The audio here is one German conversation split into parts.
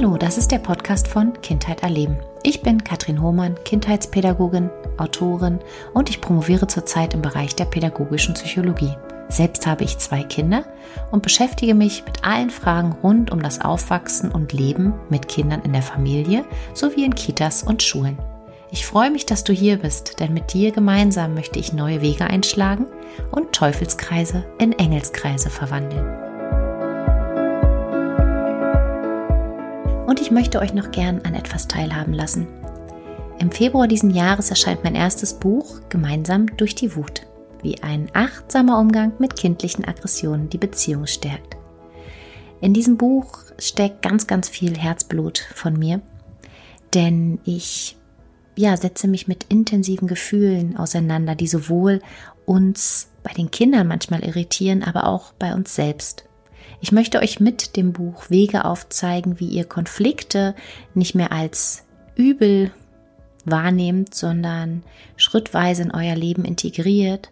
Hallo, das ist der Podcast von Kindheit erleben. Ich bin Katrin Hohmann, Kindheitspädagogin, Autorin und ich promoviere zurzeit im Bereich der pädagogischen Psychologie. Selbst habe ich zwei Kinder und beschäftige mich mit allen Fragen rund um das Aufwachsen und Leben mit Kindern in der Familie sowie in Kitas und Schulen. Ich freue mich, dass du hier bist, denn mit dir gemeinsam möchte ich neue Wege einschlagen und Teufelskreise in Engelskreise verwandeln. Und ich möchte euch noch gern an etwas teilhaben lassen. Im Februar diesen Jahres erscheint mein erstes Buch Gemeinsam durch die Wut, wie ein achtsamer Umgang mit kindlichen Aggressionen die Beziehung stärkt. In diesem Buch steckt ganz, ganz viel Herzblut von mir, denn ich ja, setze mich mit intensiven Gefühlen auseinander, die sowohl uns bei den Kindern manchmal irritieren, aber auch bei uns selbst. Ich möchte euch mit dem Buch Wege aufzeigen, wie ihr Konflikte nicht mehr als übel wahrnehmt, sondern schrittweise in euer Leben integriert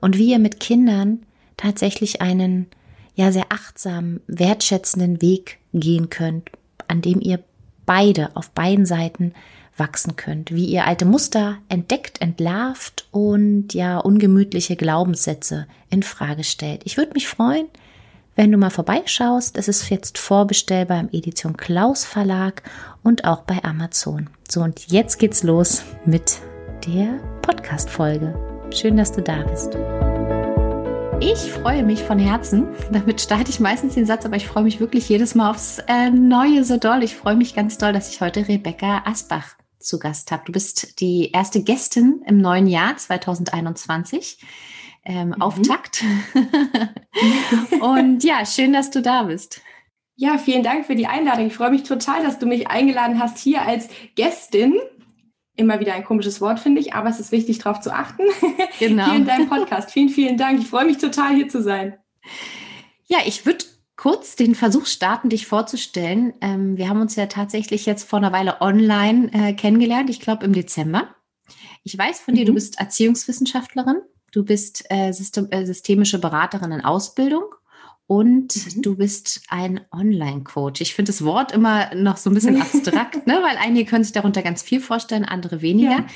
und wie ihr mit Kindern tatsächlich einen ja sehr achtsamen, wertschätzenden Weg gehen könnt, an dem ihr beide auf beiden Seiten wachsen könnt, wie ihr alte Muster entdeckt, entlarvt und ja ungemütliche Glaubenssätze in Frage stellt. Ich würde mich freuen, wenn du mal vorbeischaust, es ist jetzt vorbestellbar im Edition Klaus Verlag und auch bei Amazon. So, und jetzt geht's los mit der Podcast-Folge. Schön, dass du da bist. Ich freue mich von Herzen. Damit starte ich meistens den Satz, aber ich freue mich wirklich jedes Mal aufs äh, Neue so doll. Ich freue mich ganz doll, dass ich heute Rebecca Asbach zu Gast habe. Du bist die erste Gästin im neuen Jahr 2021 ähm, mhm. Auftakt. und ja, schön, dass du da bist. Ja, vielen Dank für die Einladung. Ich freue mich total, dass du mich eingeladen hast hier als Gästin. Immer wieder ein komisches Wort, finde ich, aber es ist wichtig, darauf zu achten. Genau. hier in deinem Podcast. Vielen, vielen Dank. Ich freue mich total, hier zu sein. Ja, ich würde kurz den Versuch starten, dich vorzustellen. Ähm, wir haben uns ja tatsächlich jetzt vor einer Weile online äh, kennengelernt, ich glaube im Dezember. Ich weiß von dir, du mhm. bist Erziehungswissenschaftlerin Du bist äh, System, äh, systemische Beraterin in Ausbildung und mhm. du bist ein Online-Coach. Ich finde das Wort immer noch so ein bisschen abstrakt, ne? weil einige können sich darunter ganz viel vorstellen, andere weniger. Ja.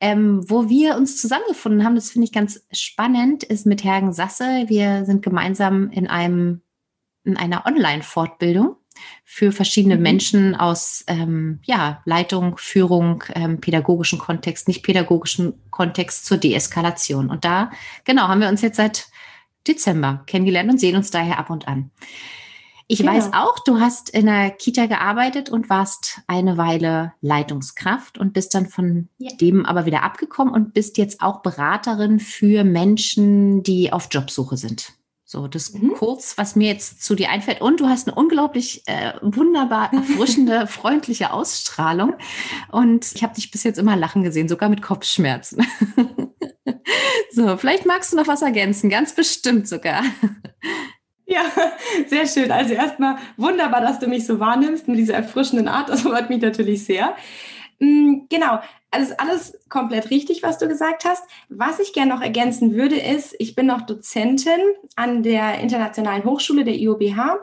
Ähm, wo wir uns zusammengefunden haben, das finde ich ganz spannend, ist mit Hergen Sasse. Wir sind gemeinsam in einem in einer Online-Fortbildung für verschiedene mhm. Menschen aus ähm, ja, Leitung, Führung, ähm, pädagogischen Kontext, nicht pädagogischen Kontext zur Deeskalation. Und da, genau, haben wir uns jetzt seit Dezember kennengelernt und sehen uns daher ab und an. Ich genau. weiß auch, du hast in der Kita gearbeitet und warst eine Weile Leitungskraft und bist dann von ja. dem aber wieder abgekommen und bist jetzt auch Beraterin für Menschen, die auf Jobsuche sind. So, das mhm. kurz, was mir jetzt zu dir einfällt. Und du hast eine unglaublich äh, wunderbar erfrischende, freundliche Ausstrahlung. Und ich habe dich bis jetzt immer lachen gesehen, sogar mit Kopfschmerzen. so, vielleicht magst du noch was ergänzen, ganz bestimmt sogar. Ja, sehr schön. Also erstmal wunderbar, dass du mich so wahrnimmst mit dieser erfrischenden Art. Das freut mich natürlich sehr. Mm, genau, also ist alles komplett richtig, was du gesagt hast. Was ich gerne noch ergänzen würde, ist, ich bin noch Dozentin an der Internationalen Hochschule der IOBH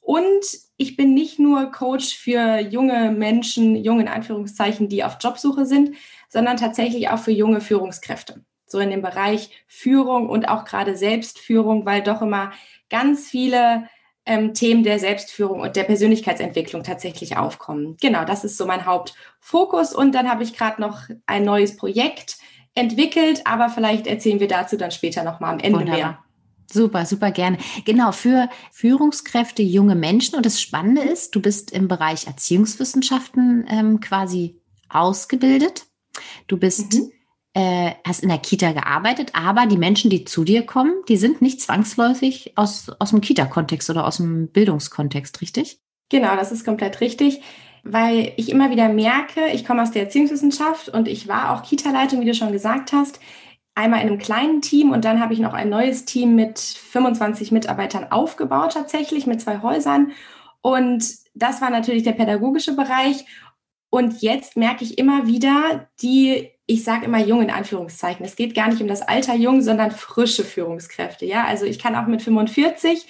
und ich bin nicht nur Coach für junge Menschen, junge in Anführungszeichen, die auf Jobsuche sind, sondern tatsächlich auch für junge Führungskräfte. So in dem Bereich Führung und auch gerade Selbstführung, weil doch immer ganz viele ähm, Themen der Selbstführung und der Persönlichkeitsentwicklung tatsächlich aufkommen. Genau, das ist so mein Hauptfokus. Und dann habe ich gerade noch ein neues Projekt entwickelt, aber vielleicht erzählen wir dazu dann später nochmal am Ende Wunderbar. mehr. Super, super gerne. Genau, für Führungskräfte, junge Menschen. Und das Spannende ist, du bist im Bereich Erziehungswissenschaften ähm, quasi ausgebildet. Du bist mhm äh, hast in der Kita gearbeitet, aber die Menschen, die zu dir kommen, die sind nicht zwangsläufig aus, aus dem Kita-Kontext oder aus dem Bildungskontext, richtig? Genau, das ist komplett richtig, weil ich immer wieder merke, ich komme aus der Erziehungswissenschaft und ich war auch Kita-Leitung, wie du schon gesagt hast, einmal in einem kleinen Team und dann habe ich noch ein neues Team mit 25 Mitarbeitern aufgebaut, tatsächlich mit zwei Häusern. Und das war natürlich der pädagogische Bereich. Und jetzt merke ich immer wieder, die ich sage immer jung in Anführungszeichen. Es geht gar nicht um das Alter jung, sondern frische Führungskräfte. Ja, also ich kann auch mit 45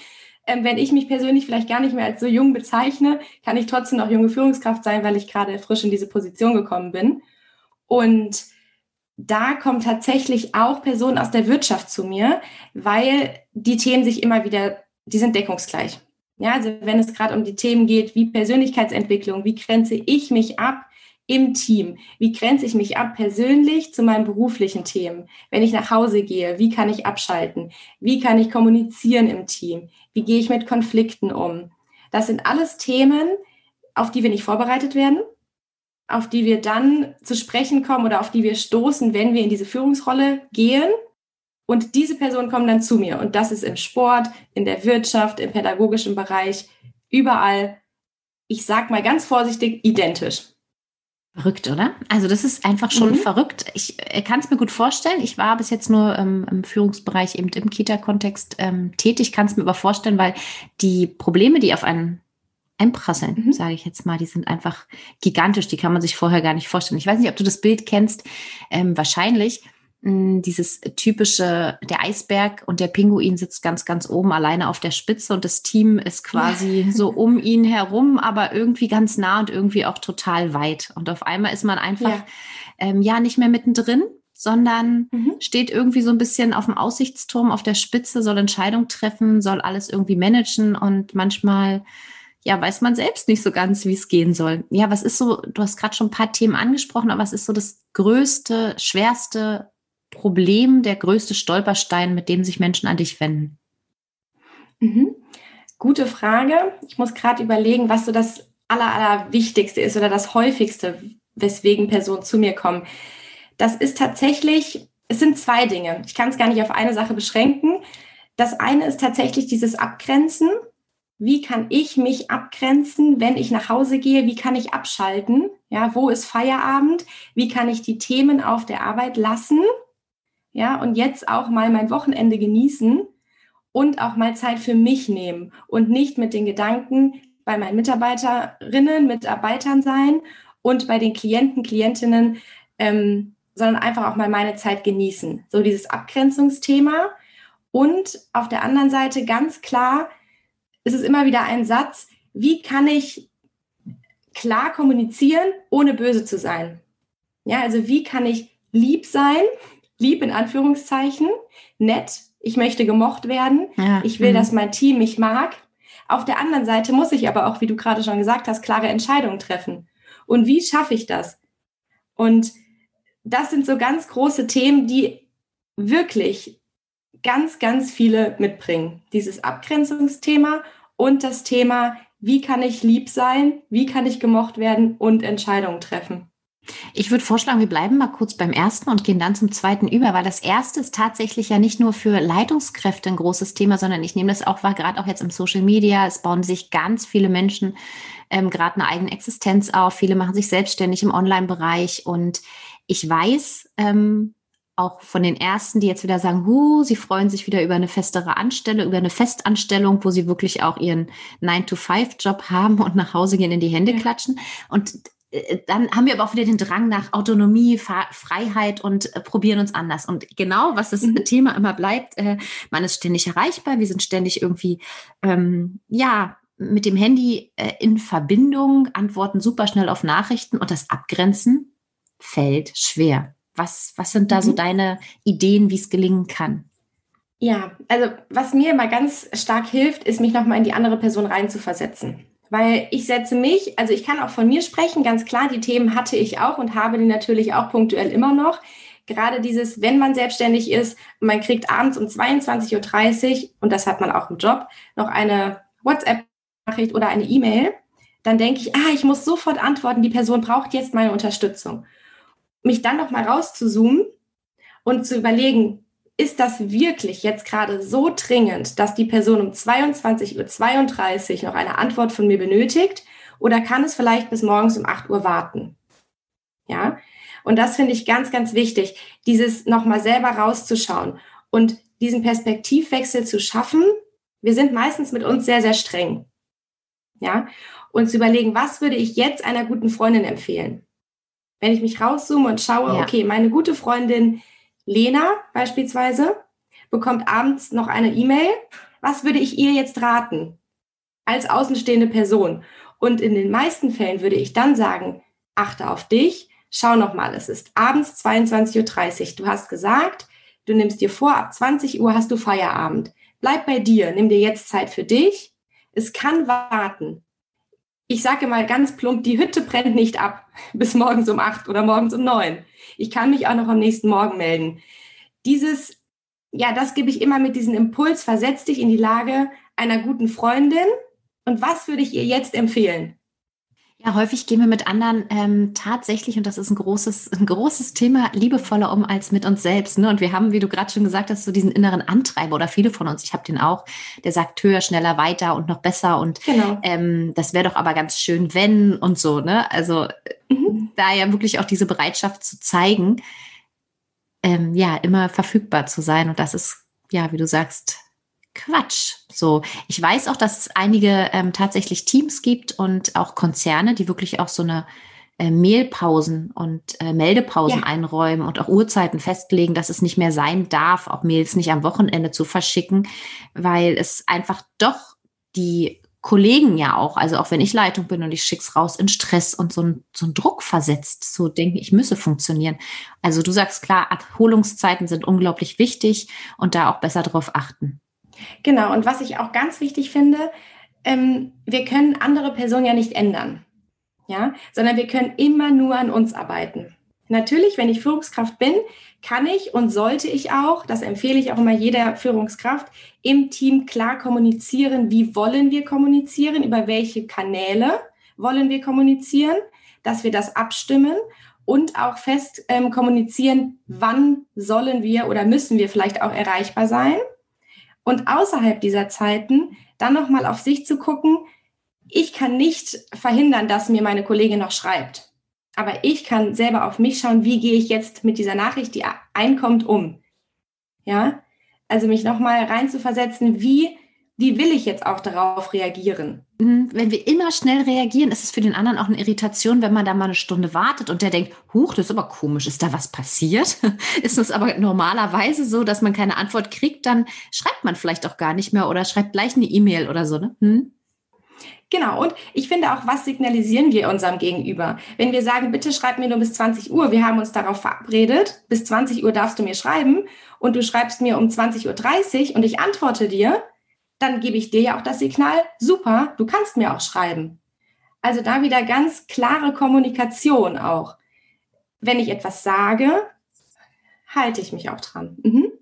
ähm, wenn ich mich persönlich vielleicht gar nicht mehr als so jung bezeichne, kann ich trotzdem noch junge Führungskraft sein, weil ich gerade frisch in diese Position gekommen bin. Und da kommen tatsächlich auch Personen aus der Wirtschaft zu mir, weil die Themen sich immer wieder, die sind deckungsgleich. Ja, also wenn es gerade um die Themen geht, wie Persönlichkeitsentwicklung, wie grenze ich mich ab im Team, wie grenze ich mich ab persönlich zu meinen beruflichen Themen, wenn ich nach Hause gehe, wie kann ich abschalten, wie kann ich kommunizieren im Team, wie gehe ich mit Konflikten um. Das sind alles Themen, auf die wir nicht vorbereitet werden, auf die wir dann zu sprechen kommen oder auf die wir stoßen, wenn wir in diese Führungsrolle gehen und diese Personen kommen dann zu mir. Und das ist im Sport, in der Wirtschaft, im pädagogischen Bereich, überall, ich sag mal ganz vorsichtig, identisch. Verrückt, oder? Also das ist einfach schon mhm. verrückt. Ich äh, kann es mir gut vorstellen. Ich war bis jetzt nur ähm, im Führungsbereich eben im Kita-Kontext ähm, tätig. Kann es mir aber vorstellen, weil die Probleme, die auf einen einprasseln, mhm. sage ich jetzt mal, die sind einfach gigantisch. Die kann man sich vorher gar nicht vorstellen. Ich weiß nicht, ob du das Bild kennst. Ähm, wahrscheinlich dieses typische, der Eisberg und der Pinguin sitzt ganz, ganz oben alleine auf der Spitze und das Team ist quasi so um ihn herum, aber irgendwie ganz nah und irgendwie auch total weit. Und auf einmal ist man einfach ja, ähm, ja nicht mehr mittendrin, sondern mhm. steht irgendwie so ein bisschen auf dem Aussichtsturm auf der Spitze, soll Entscheidungen treffen, soll alles irgendwie managen und manchmal ja, weiß man selbst nicht so ganz, wie es gehen soll. Ja, was ist so, du hast gerade schon ein paar Themen angesprochen, aber was ist so das größte, schwerste Problem, der größte Stolperstein, mit dem sich Menschen an dich wenden? Mhm. Gute Frage. Ich muss gerade überlegen, was so das aller, aller Wichtigste ist oder das häufigste, weswegen Personen zu mir kommen. Das ist tatsächlich, es sind zwei Dinge. Ich kann es gar nicht auf eine Sache beschränken. Das eine ist tatsächlich dieses Abgrenzen. Wie kann ich mich abgrenzen, wenn ich nach Hause gehe? Wie kann ich abschalten? Ja, wo ist Feierabend? Wie kann ich die Themen auf der Arbeit lassen? Ja, und jetzt auch mal mein Wochenende genießen und auch mal Zeit für mich nehmen und nicht mit den Gedanken bei meinen Mitarbeiterinnen, Mitarbeitern sein und bei den Klienten, Klientinnen, ähm, sondern einfach auch mal meine Zeit genießen. So dieses Abgrenzungsthema. Und auf der anderen Seite ganz klar, ist es immer wieder ein Satz, wie kann ich klar kommunizieren, ohne böse zu sein? Ja, also wie kann ich lieb sein, lieb in Anführungszeichen, nett, ich möchte gemocht werden, ja. ich will, mhm. dass mein Team mich mag. Auf der anderen Seite muss ich aber auch, wie du gerade schon gesagt hast, klare Entscheidungen treffen. Und wie schaffe ich das? Und das sind so ganz große Themen, die wirklich ganz, ganz viele mitbringen. Dieses Abgrenzungsthema und das Thema, wie kann ich lieb sein, wie kann ich gemocht werden und Entscheidungen treffen. Ich würde vorschlagen, wir bleiben mal kurz beim ersten und gehen dann zum zweiten über, weil das erste ist tatsächlich ja nicht nur für Leitungskräfte ein großes Thema, sondern ich nehme das auch wahr, gerade auch jetzt im Social Media. Es bauen sich ganz viele Menschen ähm, gerade eine eigene Existenz auf. Viele machen sich selbstständig im Online-Bereich und ich weiß, ähm, auch von den ersten, die jetzt wieder sagen, huh, sie freuen sich wieder über eine festere Anstellung, über eine Festanstellung, wo sie wirklich auch ihren 9-to-5-Job haben und nach Hause gehen, in die Hände klatschen. Und dann haben wir aber auch wieder den Drang nach Autonomie, Freiheit und äh, probieren uns anders. Und genau, was das mhm. Thema immer bleibt, äh, man ist ständig erreichbar, wir sind ständig irgendwie, ähm, ja, mit dem Handy äh, in Verbindung, antworten super schnell auf Nachrichten und das Abgrenzen fällt schwer. Was, was sind da mhm. so deine Ideen, wie es gelingen kann? Ja, also was mir immer ganz stark hilft, ist, mich nochmal in die andere Person reinzuversetzen. Weil ich setze mich, also ich kann auch von mir sprechen, ganz klar, die Themen hatte ich auch und habe die natürlich auch punktuell immer noch. Gerade dieses, wenn man selbstständig ist man kriegt abends um 22.30 Uhr, und das hat man auch im Job, noch eine WhatsApp-Nachricht oder eine E-Mail, dann denke ich, ah, ich muss sofort antworten, die Person braucht jetzt meine Unterstützung. Mich dann noch mal rauszuzoomen und zu überlegen, ist das wirklich jetzt gerade so dringend, dass die Person um 22.32 Uhr noch eine Antwort von mir benötigt? Oder kann es vielleicht bis morgens um 8 Uhr warten? Ja. Und das finde ich ganz, ganz wichtig, dieses nochmal selber rauszuschauen und diesen Perspektivwechsel zu schaffen. Wir sind meistens mit uns sehr, sehr streng. Ja. Und zu überlegen, was würde ich jetzt einer guten Freundin empfehlen? Wenn ich mich rauszoome und schaue, ja. okay, meine gute Freundin, Lena beispielsweise bekommt abends noch eine E-Mail was würde ich ihr jetzt raten als außenstehende Person? Und in den meisten Fällen würde ich dann sagen, achte auf dich, schau nochmal, es ist abends 22.30 Uhr. Du hast gesagt, du nimmst dir vor, ab 20 Uhr hast du Feierabend. Bleib bei dir, nimm dir jetzt Zeit für dich. Es kann warten. Ich sage mal ganz plump, die Hütte brennt nicht ab bis morgens um acht oder morgens um neun. Ich kann mich auch noch am nächsten Morgen melden. Dieses, ja, das gebe ich immer mit diesem Impuls, versetz dich in die Lage einer guten Freundin. Und was würde ich ihr jetzt empfehlen? Ja, häufig gehen wir mit anderen ähm, tatsächlich, und das ist ein großes, ein großes Thema, liebevoller um als mit uns selbst. Ne? Und wir haben, wie du gerade schon gesagt hast, so diesen inneren Antreiber oder viele von uns, ich habe den auch, der sagt höher, schneller, weiter und noch besser. Und genau. ähm, das wäre doch aber ganz schön, wenn und so. Ne? Also mhm. da ja wirklich auch diese Bereitschaft zu zeigen, ähm, ja, immer verfügbar zu sein. Und das ist, ja, wie du sagst, Quatsch. So, ich weiß auch, dass es einige ähm, tatsächlich Teams gibt und auch Konzerne, die wirklich auch so eine äh, Mailpausen und äh, Meldepausen ja. einräumen und auch Uhrzeiten festlegen, dass es nicht mehr sein darf, auch Mails nicht am Wochenende zu verschicken, weil es einfach doch die Kollegen ja auch, also auch wenn ich Leitung bin und ich schick's raus in Stress und so ein, so Druck versetzt, so denken, ich müsse funktionieren. Also du sagst klar, Erholungszeiten sind unglaublich wichtig und da auch besser drauf achten. Genau, und was ich auch ganz wichtig finde, ähm, wir können andere Personen ja nicht ändern, ja, sondern wir können immer nur an uns arbeiten. Natürlich, wenn ich Führungskraft bin, kann ich und sollte ich auch, das empfehle ich auch immer jeder Führungskraft, im Team klar kommunizieren, wie wollen wir kommunizieren, über welche Kanäle wollen wir kommunizieren, dass wir das abstimmen und auch fest ähm, kommunizieren, wann sollen wir oder müssen wir vielleicht auch erreichbar sein und außerhalb dieser Zeiten dann nochmal auf sich zu gucken, ich kann nicht verhindern, dass mir meine Kollegin noch schreibt. Aber ich kann selber auf mich schauen, wie gehe ich jetzt mit dieser Nachricht, die einkommt, um. Ja, also mich nochmal reinzuversetzen, wie wie will ich jetzt auch darauf reagieren? Mhm. Wenn wir immer schnell reagieren, ist es für den anderen auch eine Irritation, wenn man da mal eine Stunde wartet und der denkt, huch, das ist aber komisch, ist da was passiert? ist es aber normalerweise so, dass man keine Antwort kriegt, dann schreibt man vielleicht auch gar nicht mehr oder schreibt gleich eine E-Mail oder so, ne? Hm? Genau, und ich finde auch, was signalisieren wir unserem Gegenüber? Wenn wir sagen, bitte schreib mir nur bis 20 Uhr, wir haben uns darauf verabredet, bis 20 Uhr darfst du mir schreiben und du schreibst mir um 20.30 Uhr und ich antworte dir, dann gebe ich dir ja auch das Signal, super, du kannst mir auch schreiben. Also da wieder ganz klare Kommunikation auch. Wenn ich etwas sage, halte ich mich auch dran. Mhm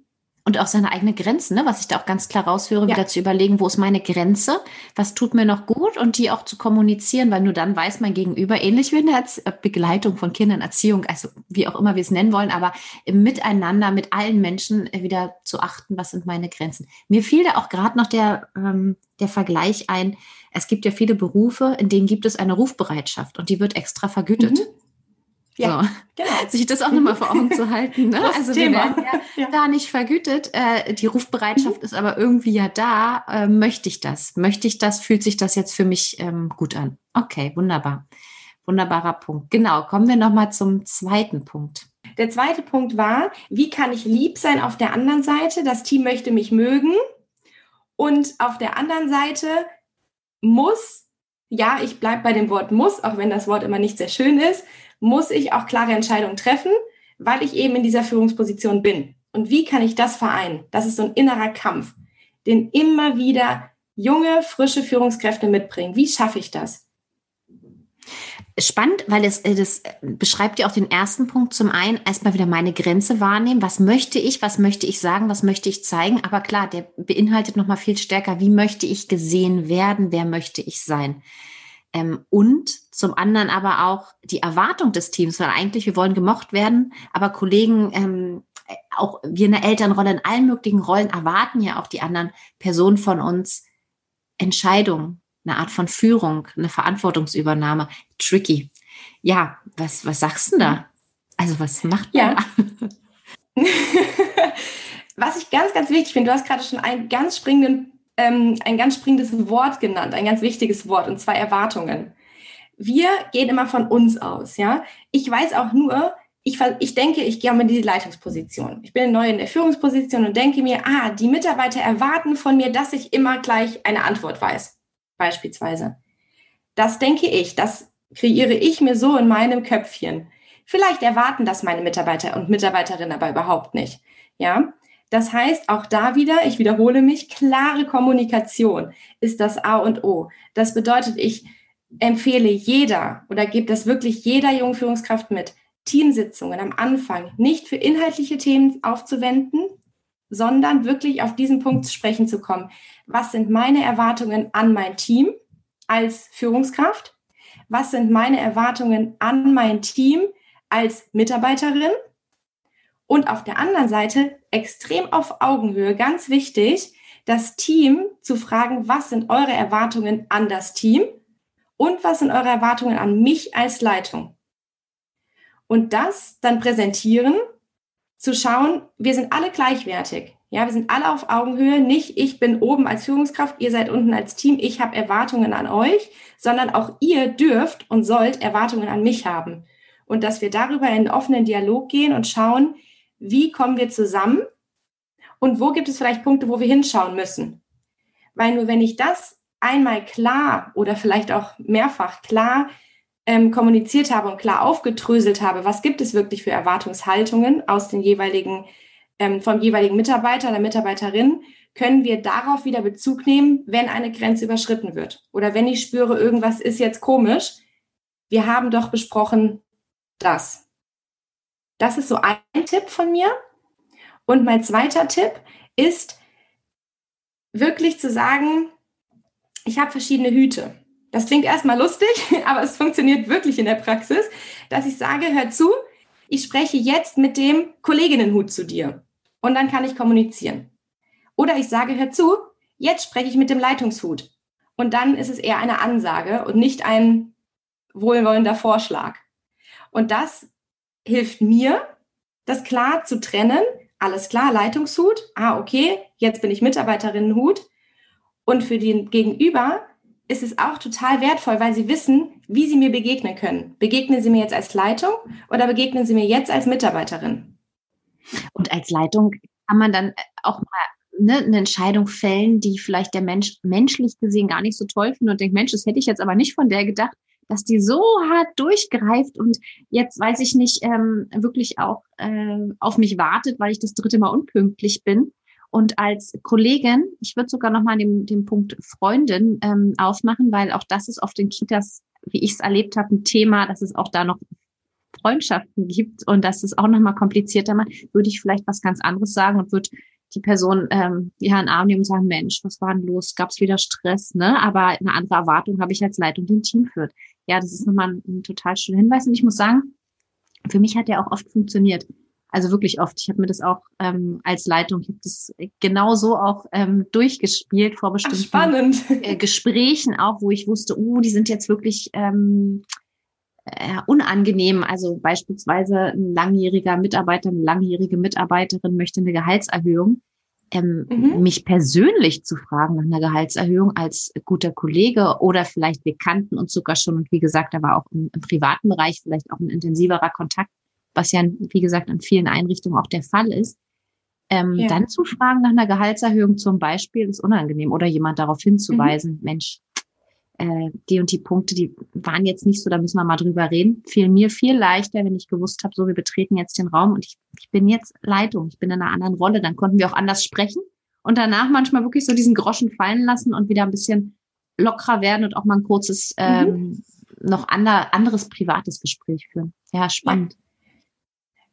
und auch seine eigenen Grenzen, ne? was ich da auch ganz klar raushöre, ja. wieder zu überlegen, wo ist meine Grenze, was tut mir noch gut und die auch zu kommunizieren, weil nur dann weiß mein Gegenüber, ähnlich wie in der äh, Begleitung von Kindern, Erziehung, also wie auch immer wir es nennen wollen, aber im Miteinander mit allen Menschen äh, wieder zu achten, was sind meine Grenzen. Mir fiel da auch gerade noch der, ähm, der Vergleich ein, es gibt ja viele Berufe, in denen gibt es eine Rufbereitschaft und die wird extra vergütet. Mhm. Ja, so. genau. Sich das auch nochmal vor Augen zu halten. Ne? also Thema. wir werden ja, ja. da nicht vergütet. Äh, die Rufbereitschaft mhm. ist aber irgendwie ja da. Äh, möchte ich das? Möchte ich das? Fühlt sich das jetzt für mich ähm, gut an? Okay, wunderbar. Wunderbarer Punkt. Genau, kommen wir nochmal zum zweiten Punkt. Der zweite Punkt war, wie kann ich lieb sein auf der anderen Seite? Das Team möchte mich mögen. Und auf der anderen Seite muss, ja, ich bleibe bei dem Wort muss, auch wenn das Wort immer nicht sehr schön ist, muss ich auch klare Entscheidungen treffen, weil ich eben in dieser Führungsposition bin. Und wie kann ich das vereinen? Das ist so ein innerer Kampf, den immer wieder junge, frische Führungskräfte mitbringen. Wie schaffe ich das? Spannend, weil es äh, das beschreibt ja auch den ersten Punkt. Zum einen erstmal wieder meine Grenze wahrnehmen. Was möchte ich? Was möchte ich sagen? Was möchte ich zeigen? Aber klar, der beinhaltet nochmal viel stärker. Wie möchte ich gesehen werden? Wer möchte ich sein? Ähm, und zum anderen aber auch die Erwartung des Teams, weil eigentlich wir wollen gemocht werden, aber Kollegen, ähm, auch wir in der Elternrolle, in allen möglichen Rollen erwarten ja auch die anderen Personen von uns Entscheidungen, eine Art von Führung, eine Verantwortungsübernahme. Tricky. Ja, was, was sagst du da? Also was macht man ja. was ich ganz, ganz wichtig finde, du hast gerade schon einen ganz springenden ähm, ein ganz springendes Wort genannt, ein ganz wichtiges Wort, und zwar Erwartungen. Wir gehen immer von uns aus, ja. Ich weiß auch nur, ich, ich denke, ich gehe mal in die Leitungsposition. Ich bin neu in der Führungsposition und denke mir, ah, die Mitarbeiter erwarten von mir, dass ich immer gleich eine Antwort weiß, beispielsweise. Das denke ich, das kreiere ich mir so in meinem Köpfchen. Vielleicht erwarten das meine Mitarbeiter und Mitarbeiterinnen aber überhaupt nicht. Ja, das heißt, auch da wieder, ich wiederhole mich, klare Kommunikation ist das A und O. Das bedeutet, ich empfehle jeder oder gebe das wirklich jeder jungen Führungskraft mit, Teamsitzungen am Anfang nicht für inhaltliche Themen aufzuwenden, sondern wirklich auf diesen Punkt zu sprechen zu kommen. Was sind meine Erwartungen an mein Team als Führungskraft? Was sind meine Erwartungen an mein Team als Mitarbeiterin? Und auf der anderen Seite extrem auf Augenhöhe, ganz wichtig, das Team zu fragen, was sind eure Erwartungen an das Team und was sind eure Erwartungen an mich als Leitung? Und das dann präsentieren, zu schauen, wir sind alle gleichwertig. Ja, wir sind alle auf Augenhöhe. Nicht ich bin oben als Führungskraft, ihr seid unten als Team, ich habe Erwartungen an euch, sondern auch ihr dürft und sollt Erwartungen an mich haben. Und dass wir darüber in einen offenen Dialog gehen und schauen, wie kommen wir zusammen und wo gibt es vielleicht Punkte, wo wir hinschauen müssen. Weil nur wenn ich das einmal klar oder vielleicht auch mehrfach klar ähm, kommuniziert habe und klar aufgedröselt habe, was gibt es wirklich für Erwartungshaltungen aus den jeweiligen, ähm, vom jeweiligen Mitarbeiter oder Mitarbeiterin, können wir darauf wieder Bezug nehmen, wenn eine Grenze überschritten wird. Oder wenn ich spüre, irgendwas ist jetzt komisch. Wir haben doch besprochen das. Das ist so ein Tipp von mir. Und mein zweiter Tipp ist wirklich zu sagen, ich habe verschiedene Hüte. Das klingt erstmal lustig, aber es funktioniert wirklich in der Praxis, dass ich sage, hör zu, ich spreche jetzt mit dem Kolleginnenhut zu dir und dann kann ich kommunizieren. Oder ich sage, hör zu, jetzt spreche ich mit dem Leitungshut und dann ist es eher eine Ansage und nicht ein wohlwollender Vorschlag. Und das hilft mir, das klar zu trennen. Alles klar, Leitungshut. Ah, okay, jetzt bin ich Mitarbeiterinnenhut. Und für den Gegenüber ist es auch total wertvoll, weil sie wissen, wie sie mir begegnen können. Begegnen sie mir jetzt als Leitung oder begegnen sie mir jetzt als Mitarbeiterin? Und als Leitung kann man dann auch mal ne, eine Entscheidung fällen, die vielleicht der Mensch menschlich gesehen gar nicht so toll findet und denkt, Mensch, das hätte ich jetzt aber nicht von der gedacht, dass die so hart durchgreift und jetzt weiß ich nicht, ähm, wirklich auch äh, auf mich wartet, weil ich das dritte Mal unpünktlich bin. Und als Kollegin, ich würde sogar nochmal den, den Punkt Freundin ähm, aufmachen, weil auch das ist oft in Kitas, wie ich es erlebt habe, ein Thema, dass es auch da noch Freundschaften gibt und dass es auch nochmal komplizierter macht, würde ich vielleicht was ganz anderes sagen und würde die Person ähm, ja in Arm nehmen und sagen, Mensch, was war denn los? Gab es wieder Stress? Ne? Aber eine andere Erwartung habe ich als Leitung, die ein Team führt. Ja, das ist nochmal ein, ein total schöner Hinweis. Und ich muss sagen, für mich hat der auch oft funktioniert. Also wirklich oft. Ich habe mir das auch ähm, als Leitung, ich habe das genau so auch ähm, durchgespielt vor bestimmten Ach, äh, Gesprächen auch, wo ich wusste, uh, die sind jetzt wirklich ähm, äh, unangenehm. Also beispielsweise ein langjähriger Mitarbeiter, eine langjährige Mitarbeiterin möchte eine Gehaltserhöhung. Ähm, mhm. mich persönlich zu fragen nach einer Gehaltserhöhung als guter Kollege oder vielleicht wir kannten uns sogar schon und wie gesagt, da war auch im, im privaten Bereich vielleicht auch ein intensiverer Kontakt was ja, wie gesagt, in vielen Einrichtungen auch der Fall ist, ähm, ja. dann zu fragen nach einer Gehaltserhöhung zum Beispiel ist unangenehm oder jemand darauf hinzuweisen, mhm. Mensch, äh, die und die Punkte, die waren jetzt nicht so, da müssen wir mal drüber reden. Fiel mir viel leichter, wenn ich gewusst habe, so, wir betreten jetzt den Raum und ich, ich bin jetzt Leitung, ich bin in einer anderen Rolle, dann konnten wir auch anders sprechen und danach manchmal wirklich so diesen Groschen fallen lassen und wieder ein bisschen lockerer werden und auch mal ein kurzes, mhm. ähm, noch ander, anderes privates Gespräch führen. Ja, spannend. Ja.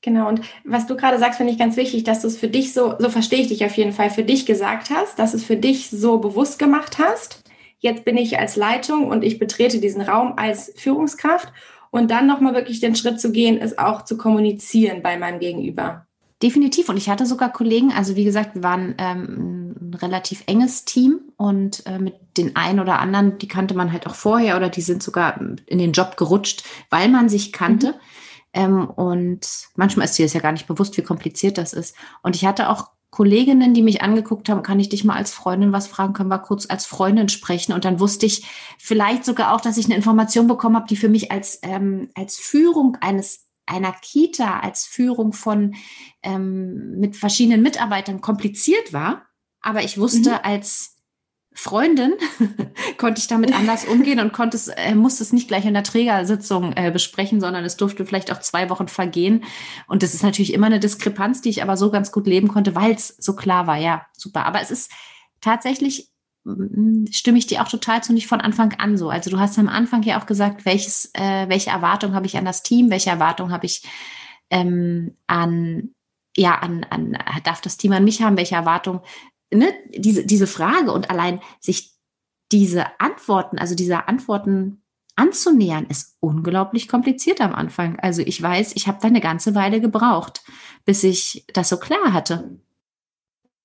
Genau, und was du gerade sagst, finde ich ganz wichtig, dass du es für dich so, so verstehe ich dich auf jeden Fall, für dich gesagt hast, dass es für dich so bewusst gemacht hast. Jetzt bin ich als Leitung und ich betrete diesen Raum als Führungskraft und dann nochmal wirklich den Schritt zu gehen, ist auch zu kommunizieren bei meinem Gegenüber. Definitiv. Und ich hatte sogar Kollegen, also wie gesagt, wir waren ähm, ein relativ enges Team und äh, mit den einen oder anderen, die kannte man halt auch vorher oder die sind sogar in den Job gerutscht, weil man sich kannte. Mhm. Ähm, und manchmal ist dir das ja gar nicht bewusst, wie kompliziert das ist. Und ich hatte auch Kolleginnen, die mich angeguckt haben, kann ich dich mal als Freundin was fragen, können wir kurz als Freundin sprechen. Und dann wusste ich vielleicht sogar auch, dass ich eine Information bekommen habe, die für mich als, ähm, als Führung eines einer Kita als Führung von ähm, mit verschiedenen Mitarbeitern kompliziert war. Aber ich wusste mhm. als Freundin konnte ich damit anders umgehen und konnte es, äh, musste es nicht gleich in der Trägersitzung äh, besprechen, sondern es durfte vielleicht auch zwei Wochen vergehen. Und das ist natürlich immer eine Diskrepanz, die ich aber so ganz gut leben konnte, weil es so klar war. Ja, super. Aber es ist tatsächlich stimme ich dir auch total zu nicht von Anfang an so. Also du hast am Anfang ja auch gesagt, welches, äh, welche Erwartung habe ich an das Team, welche Erwartung habe ich ähm, an, ja, an, an, darf das Team an mich haben, welche Erwartung, ne, diese, diese Frage und allein sich diese Antworten, also diese Antworten anzunähern, ist unglaublich kompliziert am Anfang. Also ich weiß, ich habe da eine ganze Weile gebraucht, bis ich das so klar hatte.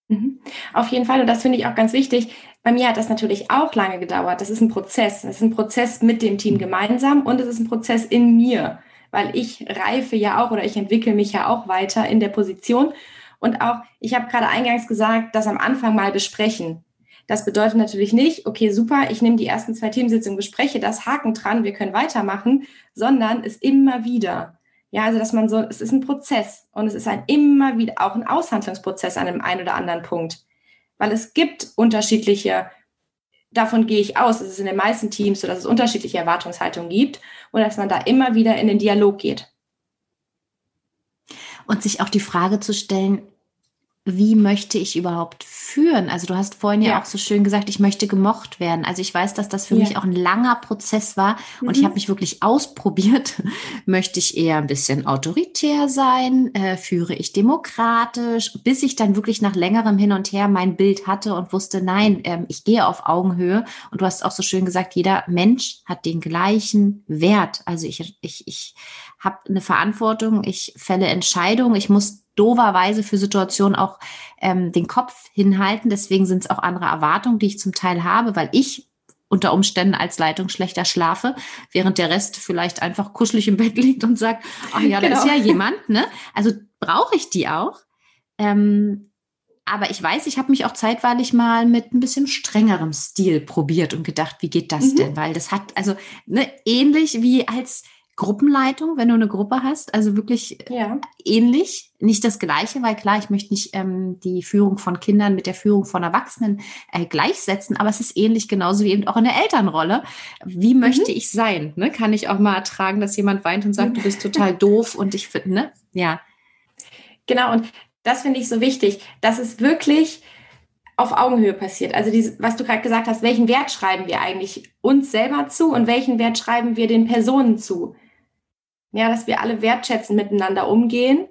Mhm. Auf jeden Fall, und das finde ich auch ganz wichtig. Bei mir hat das natürlich auch lange gedauert. Das ist ein Prozess. Das ist ein Prozess mit dem Team gemeinsam und es ist ein Prozess in mir, weil ich reife ja auch oder ich entwickle mich ja auch weiter in der Position. Und auch, ich habe gerade eingangs gesagt, das am Anfang mal besprechen. Das bedeutet natürlich nicht, okay, super, ich nehme die ersten zwei Teamsitzungen, bespreche das, Haken dran, wir können weitermachen, sondern es immer wieder. Ja, also dass man so, es ist ein Prozess und es ist ein immer wieder auch ein Aushandlungsprozess an einem einen oder anderen Punkt. Weil es gibt unterschiedliche, davon gehe ich aus, es in den meisten Teams so, dass es unterschiedliche Erwartungshaltungen gibt und dass man da immer wieder in den Dialog geht. Und sich auch die Frage zu stellen, wie möchte ich überhaupt führen? Also du hast vorhin ja, ja, auch so schön gesagt, ich möchte gemocht werden. Also ich weiß, dass das für ja. mich auch ein langer Prozess war mhm. und ich mhm. habe mich wirklich ausprobiert. möchte ich eher ein bisschen autoritär sein? Äh, führe ich demokratisch? Bis ich dann wirklich nach längerem Hin und Her mein Bild hatte und wusste, nein, äh, ich gehe auf Augenhöhe. Und du hast auch so schön gesagt, jeder Mensch hat den gleichen Wert. Also ich, ich, ich habe eine Verantwortung, ich fälle Entscheidungen, ich muss doverweise für Situationen auch ähm, den Kopf hinhalten. Deswegen sind es auch andere Erwartungen, die ich zum Teil habe, weil ich unter Umständen als Leitung schlechter schlafe, während der Rest vielleicht einfach kuschelig im Bett liegt und sagt, ach ja, da genau. ist ja jemand, ne? Also brauche ich die auch. Ähm, aber ich weiß, ich habe mich auch zeitweilig mal mit ein bisschen strengerem Stil probiert und gedacht, wie geht das mhm. denn? Weil das hat also ne, ähnlich wie als Gruppenleitung, wenn du eine Gruppe hast, also wirklich ja. ähnlich, nicht das Gleiche, weil klar, ich möchte nicht ähm, die Führung von Kindern mit der Führung von Erwachsenen äh, gleichsetzen, aber es ist ähnlich genauso wie eben auch in der Elternrolle. Wie mhm. möchte ich sein? Ne? Kann ich auch mal ertragen, dass jemand weint und sagt, du bist total doof und ich finde, ne? Ja. Genau, und das finde ich so wichtig, dass es wirklich auf Augenhöhe passiert. Also dieses, was du gerade gesagt hast, welchen Wert schreiben wir eigentlich uns selber zu und welchen Wert schreiben wir den Personen zu? Ja, dass wir alle wertschätzen miteinander umgehen,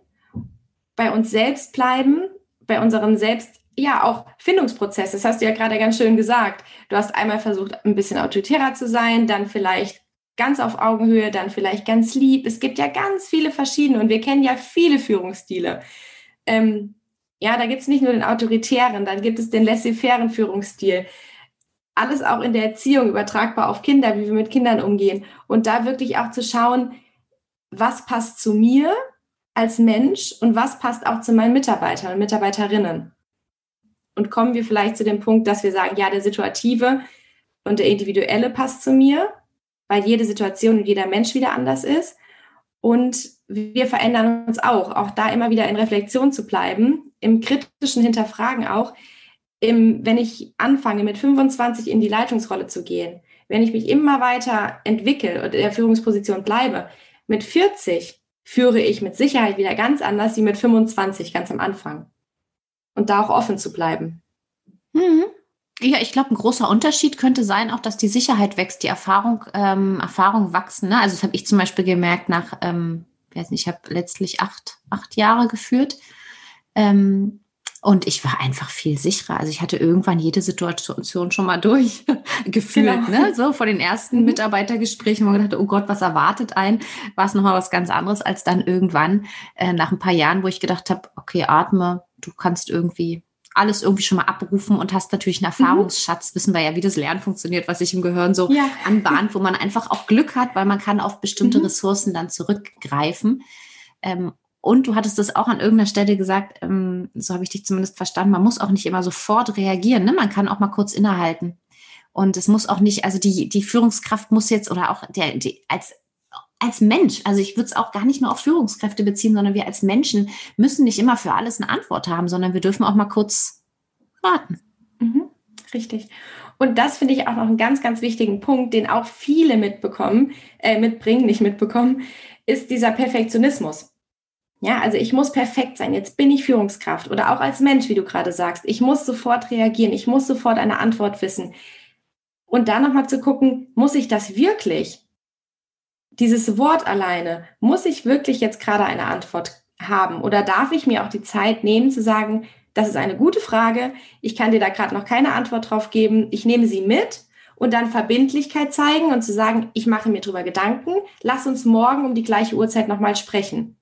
bei uns selbst bleiben, bei unserem selbst, ja, auch Findungsprozess. Das hast du ja gerade ganz schön gesagt. Du hast einmal versucht, ein bisschen autoritärer zu sein, dann vielleicht ganz auf Augenhöhe, dann vielleicht ganz lieb. Es gibt ja ganz viele verschiedene und wir kennen ja viele Führungsstile. Ähm, ja, da gibt es nicht nur den autoritären, dann gibt es den laissez-faire Führungsstil. Alles auch in der Erziehung übertragbar auf Kinder, wie wir mit Kindern umgehen. Und da wirklich auch zu schauen, was passt zu mir als Mensch und was passt auch zu meinen Mitarbeitern und Mitarbeiterinnen. Und kommen wir vielleicht zu dem Punkt, dass wir sagen, ja, der Situative und der Individuelle passt zu mir, weil jede Situation und jeder Mensch wieder anders ist. Und wir verändern uns auch, auch da immer wieder in Reflexion zu bleiben, im kritischen Hinterfragen auch, im, wenn ich anfange, mit 25 in die Leitungsrolle zu gehen, wenn ich mich immer weiter entwickle und in der Führungsposition bleibe, mit 40 führe ich mit Sicherheit wieder ganz anders wie mit 25 ganz am Anfang. Und da auch offen zu bleiben. Mhm. Ja, ich glaube, ein großer Unterschied könnte sein, auch dass die Sicherheit wächst, die Erfahrung, ähm, Erfahrung wachsen. Ne? Also das habe ich zum Beispiel gemerkt nach, ähm, ich weiß nicht, ich habe letztlich acht, acht Jahre geführt. Ähm, und ich war einfach viel sicherer. Also ich hatte irgendwann jede Situation schon mal durchgefühlt. Genau. Ne? So vor den ersten mhm. Mitarbeitergesprächen, wo man gedacht, oh Gott, was erwartet einen? War es nochmal was ganz anderes als dann irgendwann äh, nach ein paar Jahren, wo ich gedacht habe, okay, atme, du kannst irgendwie alles irgendwie schon mal abrufen und hast natürlich einen mhm. Erfahrungsschatz, mhm. wissen wir ja, wie das Lernen funktioniert, was sich im Gehirn so ja. anbahnt, wo man einfach auch Glück hat, weil man kann auf bestimmte mhm. Ressourcen dann zurückgreifen. Ähm, und du hattest das auch an irgendeiner Stelle gesagt, ähm, so habe ich dich zumindest verstanden, man muss auch nicht immer sofort reagieren, ne? man kann auch mal kurz innehalten. Und es muss auch nicht, also die, die Führungskraft muss jetzt oder auch der, die, als als Mensch, also ich würde es auch gar nicht nur auf Führungskräfte beziehen, sondern wir als Menschen müssen nicht immer für alles eine Antwort haben, sondern wir dürfen auch mal kurz warten. Mhm, richtig. Und das finde ich auch noch einen ganz, ganz wichtigen Punkt, den auch viele mitbekommen, äh, mitbringen, nicht mitbekommen, ist dieser Perfektionismus. Ja, also ich muss perfekt sein. Jetzt bin ich Führungskraft oder auch als Mensch, wie du gerade sagst. Ich muss sofort reagieren. Ich muss sofort eine Antwort wissen. Und dann nochmal zu gucken, muss ich das wirklich? Dieses Wort alleine, muss ich wirklich jetzt gerade eine Antwort haben? Oder darf ich mir auch die Zeit nehmen zu sagen, das ist eine gute Frage. Ich kann dir da gerade noch keine Antwort drauf geben. Ich nehme sie mit und dann Verbindlichkeit zeigen und zu sagen, ich mache mir darüber Gedanken. Lass uns morgen um die gleiche Uhrzeit nochmal sprechen.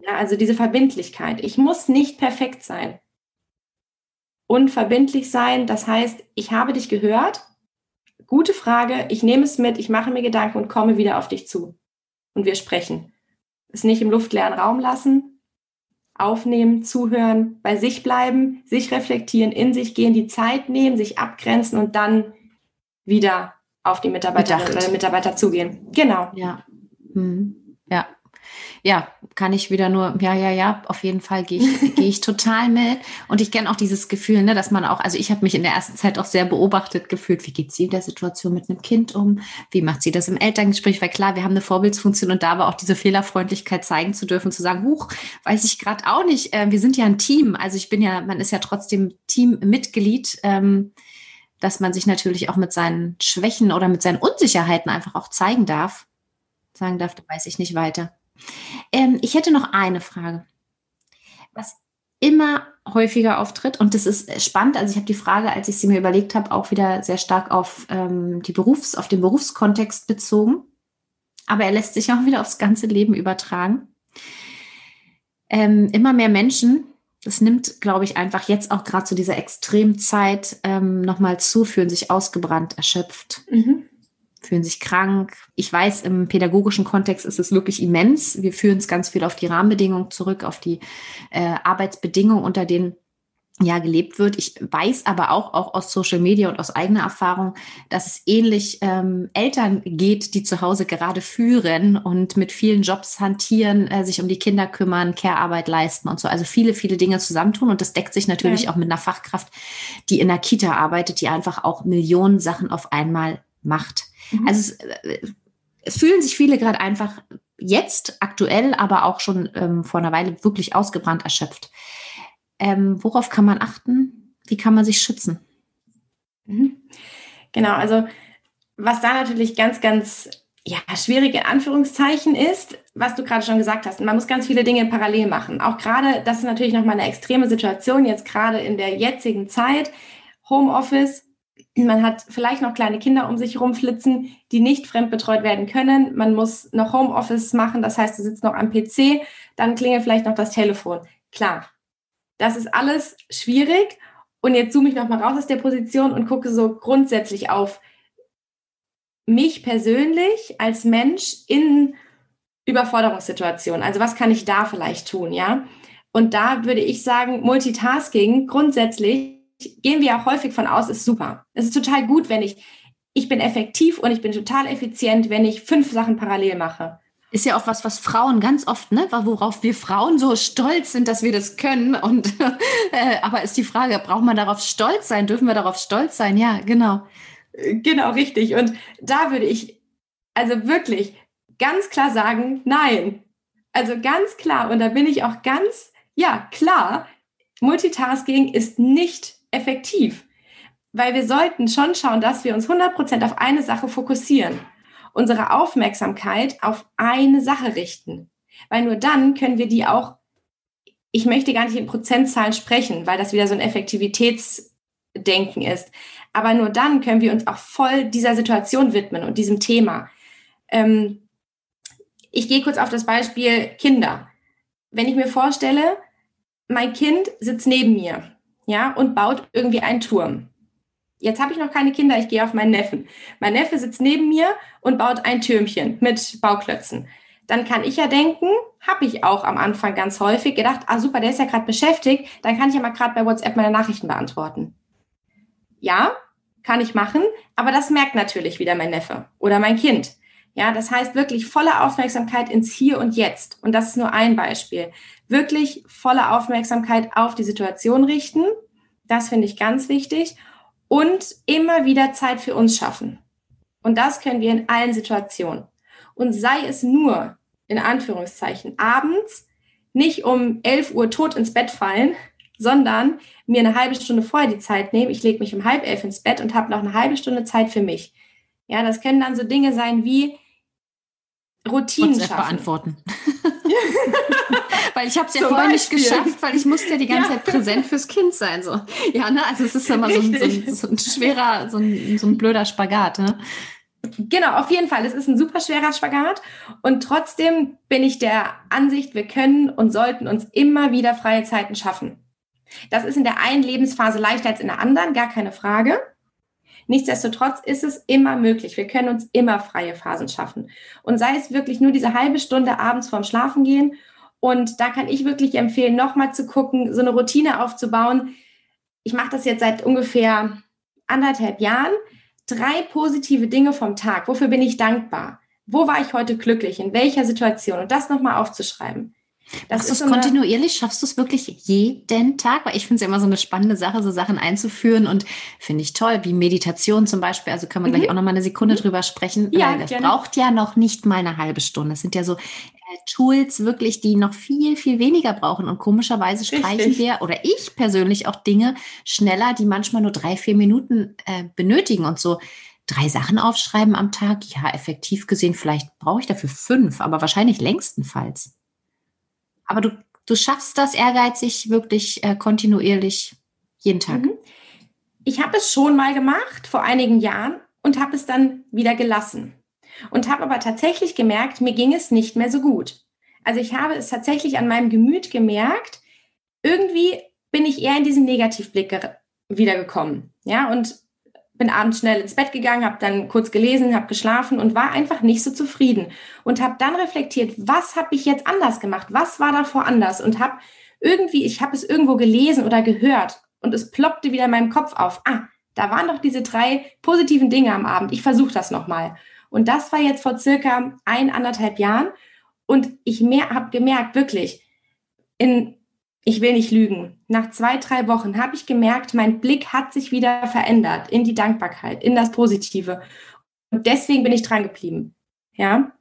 Ja, also diese Verbindlichkeit. Ich muss nicht perfekt sein. Und verbindlich sein, das heißt, ich habe dich gehört. Gute Frage. Ich nehme es mit. Ich mache mir Gedanken und komme wieder auf dich zu. Und wir sprechen. Es nicht im luftleeren Raum lassen, aufnehmen, zuhören, bei sich bleiben, sich reflektieren, in sich gehen, die Zeit nehmen, sich abgrenzen und dann wieder auf die Mitarbeiterinnen oder Mitarbeiter zugehen. Genau. Ja. Hm. Ja ja, kann ich wieder nur, ja, ja, ja, auf jeden Fall gehe ich, gehe ich total mit. Und ich kenne auch dieses Gefühl, ne, dass man auch, also ich habe mich in der ersten Zeit auch sehr beobachtet gefühlt, wie geht sie in der Situation mit einem Kind um? Wie macht sie das im Elterngespräch? Weil klar, wir haben eine Vorbildsfunktion und da aber auch diese Fehlerfreundlichkeit zeigen zu dürfen, zu sagen, huch, weiß ich gerade auch nicht, äh, wir sind ja ein Team. Also ich bin ja, man ist ja trotzdem Teammitglied. Ähm, dass man sich natürlich auch mit seinen Schwächen oder mit seinen Unsicherheiten einfach auch zeigen darf, sagen darf, da weiß ich nicht weiter. Ähm, ich hätte noch eine Frage. Was immer häufiger auftritt, und das ist spannend, also ich habe die Frage, als ich sie mir überlegt habe, auch wieder sehr stark auf, ähm, die Berufs-, auf den Berufskontext bezogen. Aber er lässt sich auch wieder aufs ganze Leben übertragen. Ähm, immer mehr Menschen, das nimmt, glaube ich, einfach jetzt auch gerade zu dieser Extremzeit ähm, nochmal zu, fühlen sich ausgebrannt, erschöpft. Mhm fühlen sich krank. Ich weiß, im pädagogischen Kontext ist es wirklich immens. Wir führen es ganz viel auf die Rahmenbedingungen zurück, auf die äh, Arbeitsbedingungen, unter denen ja gelebt wird. Ich weiß aber auch, auch aus Social Media und aus eigener Erfahrung, dass es ähnlich ähm, Eltern geht, die zu Hause gerade führen und mit vielen Jobs hantieren, äh, sich um die Kinder kümmern, Care-Arbeit leisten und so. Also viele, viele Dinge zusammentun. Und das deckt sich natürlich ja. auch mit einer Fachkraft, die in der Kita arbeitet, die einfach auch Millionen Sachen auf einmal macht. Mhm. Also es, äh, es, fühlen sich viele gerade einfach jetzt aktuell, aber auch schon ähm, vor einer Weile wirklich ausgebrannt erschöpft. Ähm, worauf kann man achten? Wie kann man sich schützen? Mhm. Genau, also was da natürlich ganz, ganz ja, schwierig in Anführungszeichen ist, was du gerade schon gesagt hast. Man muss ganz viele Dinge parallel machen. Auch gerade, das ist natürlich nochmal eine extreme Situation, jetzt gerade in der jetzigen Zeit. Homeoffice, man hat vielleicht noch kleine Kinder um sich rumflitzen, die nicht fremdbetreut werden können. Man muss noch Homeoffice machen, das heißt, du sitzt noch am PC, dann klingelt vielleicht noch das Telefon. Klar, das ist alles schwierig. Und jetzt zoome ich noch mal raus aus der Position und gucke so grundsätzlich auf mich persönlich als Mensch in Überforderungssituationen. Also was kann ich da vielleicht tun, ja? Und da würde ich sagen, Multitasking grundsätzlich gehen wir auch häufig von aus, ist super. Es ist total gut, wenn ich, ich bin effektiv und ich bin total effizient, wenn ich fünf Sachen parallel mache. Ist ja auch was, was Frauen ganz oft, ne, worauf wir Frauen so stolz sind, dass wir das können. Und äh, aber ist die Frage, braucht man darauf stolz sein? Dürfen wir darauf stolz sein? Ja, genau. Genau, richtig. Und da würde ich also wirklich ganz klar sagen, nein. Also ganz klar. Und da bin ich auch ganz, ja, klar. Multitasking ist nicht effektiv. Weil wir sollten schon schauen, dass wir uns 100% auf eine Sache fokussieren. Unsere Aufmerksamkeit auf eine Sache richten. Weil nur dann können wir die auch, ich möchte gar nicht in Prozentzahlen sprechen, weil das wieder so ein Effektivitätsdenken ist. Aber nur dann können wir uns auch voll dieser Situation widmen und diesem Thema. Ähm, ich gehe kurz auf das Beispiel Kinder. Wenn ich mir vorstelle, mein Kind sitzt neben mir ja, und baut irgendwie einen Turm. Jetzt habe ich noch keine Kinder, ich gehe auf meinen Neffen. Mein Neffe sitzt neben mir und baut ein Türmchen mit Bauklötzen. Dann kann ich ja denken, habe ich auch am Anfang ganz häufig gedacht, ah super, der ist ja gerade beschäftigt, dann kann ich ja mal gerade bei WhatsApp meine Nachrichten beantworten. Ja, kann ich machen, aber das merkt natürlich wieder mein Neffe oder mein Kind. Ja, das heißt wirklich volle Aufmerksamkeit ins Hier und Jetzt. Und das ist nur ein Beispiel. Wirklich volle Aufmerksamkeit auf die Situation richten. Das finde ich ganz wichtig. Und immer wieder Zeit für uns schaffen. Und das können wir in allen Situationen. Und sei es nur, in Anführungszeichen, abends, nicht um 11 Uhr tot ins Bett fallen, sondern mir eine halbe Stunde vorher die Zeit nehmen. Ich lege mich um halb elf ins Bett und habe noch eine halbe Stunde Zeit für mich. Ja, das können dann so Dinge sein wie Routinen WhatsApp schaffen. beantworten. weil ich habe es ja vorher nicht geschafft, weil ich musste ja die ganze ja. Zeit präsent fürs Kind sein. So. Ja, ne? Also es ist immer so ein, so, ein, so ein, schwerer, so ein, so ein blöder Spagat. Ne? Genau, auf jeden Fall. Es ist ein super schwerer Spagat. Und trotzdem bin ich der Ansicht, wir können und sollten uns immer wieder freie Zeiten schaffen. Das ist in der einen Lebensphase leichter als in der anderen, gar keine Frage. Nichtsdestotrotz ist es immer möglich. Wir können uns immer freie Phasen schaffen. Und sei es wirklich nur diese halbe Stunde abends vorm Schlafen gehen. Und da kann ich wirklich empfehlen, nochmal zu gucken, so eine Routine aufzubauen. Ich mache das jetzt seit ungefähr anderthalb Jahren. Drei positive Dinge vom Tag. Wofür bin ich dankbar? Wo war ich heute glücklich? In welcher Situation? Und das nochmal aufzuschreiben. Das Machst du es kontinuierlich? Schaffst du es wirklich jeden Tag? Weil ich finde es ja immer so eine spannende Sache, so Sachen einzuführen und finde ich toll, wie Meditation zum Beispiel. Also können wir mhm. gleich auch noch mal eine Sekunde mhm. drüber sprechen. Ja, das gerne. braucht ja noch nicht mal eine halbe Stunde. Das sind ja so äh, Tools wirklich, die noch viel, viel weniger brauchen. Und komischerweise streichen Richtig. wir oder ich persönlich auch Dinge schneller, die manchmal nur drei, vier Minuten äh, benötigen und so drei Sachen aufschreiben am Tag. Ja, effektiv gesehen, vielleicht brauche ich dafür fünf, aber wahrscheinlich längstenfalls. Aber du, du schaffst das ehrgeizig wirklich äh, kontinuierlich jeden Tag. Mhm. Ich habe es schon mal gemacht vor einigen Jahren und habe es dann wieder gelassen. Und habe aber tatsächlich gemerkt, mir ging es nicht mehr so gut. Also ich habe es tatsächlich an meinem Gemüt gemerkt, irgendwie bin ich eher in diesen Negativblick wiedergekommen. Ja, und bin abends schnell ins Bett gegangen, habe dann kurz gelesen, habe geschlafen und war einfach nicht so zufrieden und habe dann reflektiert, was habe ich jetzt anders gemacht? Was war davor anders? Und habe irgendwie, ich habe es irgendwo gelesen oder gehört und es ploppte wieder in meinem Kopf auf. Ah, da waren doch diese drei positiven Dinge am Abend. Ich versuche das nochmal. Und das war jetzt vor circa ein, anderthalb Jahren. Und ich habe gemerkt, wirklich, in ich will nicht lügen. Nach zwei, drei Wochen habe ich gemerkt, mein Blick hat sich wieder verändert in die Dankbarkeit, in das Positive. Und deswegen bin ich dran geblieben. Ja.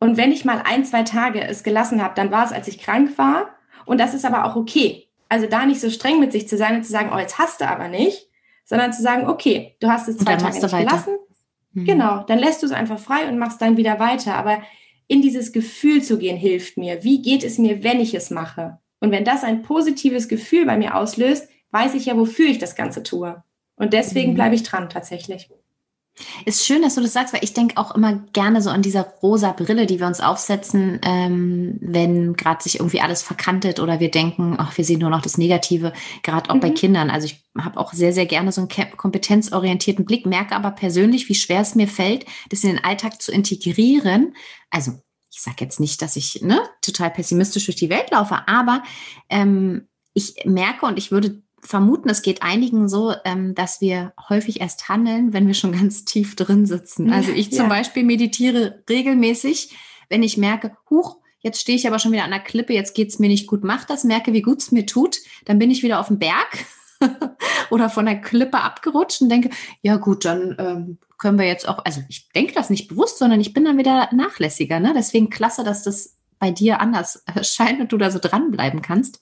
Und wenn ich mal ein, zwei Tage es gelassen habe, dann war es, als ich krank war. Und das ist aber auch okay. Also da nicht so streng mit sich zu sein und zu sagen, oh, jetzt hast du aber nicht, sondern zu sagen, okay, du hast es zwei Tage nicht gelassen. Mhm. Genau, dann lässt du es einfach frei und machst dann wieder weiter. Aber in dieses Gefühl zu gehen, hilft mir. Wie geht es mir, wenn ich es mache? Und wenn das ein positives Gefühl bei mir auslöst, weiß ich ja, wofür ich das Ganze tue. Und deswegen mhm. bleibe ich dran tatsächlich. Ist schön, dass du das sagst, weil ich denke auch immer gerne so an dieser rosa Brille, die wir uns aufsetzen, ähm, wenn gerade sich irgendwie alles verkantet oder wir denken, ach, wir sehen nur noch das Negative, gerade auch mhm. bei Kindern. Also ich habe auch sehr, sehr gerne so einen kompetenzorientierten Blick, merke aber persönlich, wie schwer es mir fällt, das in den Alltag zu integrieren. Also ich sage jetzt nicht, dass ich ne, total pessimistisch durch die Welt laufe, aber ähm, ich merke und ich würde vermuten, es geht einigen so, ähm, dass wir häufig erst handeln, wenn wir schon ganz tief drin sitzen. Also ich zum ja. Beispiel meditiere regelmäßig, wenn ich merke, huch, jetzt stehe ich aber schon wieder an der Klippe, jetzt geht es mir nicht gut, mach das, merke, wie gut es mir tut, dann bin ich wieder auf dem Berg oder von der Klippe abgerutscht und denke, ja gut, dann ähm, können wir jetzt auch, also ich denke das nicht bewusst, sondern ich bin dann wieder nachlässiger. Ne? Deswegen klasse, dass das bei dir anders scheint und du da so dranbleiben kannst.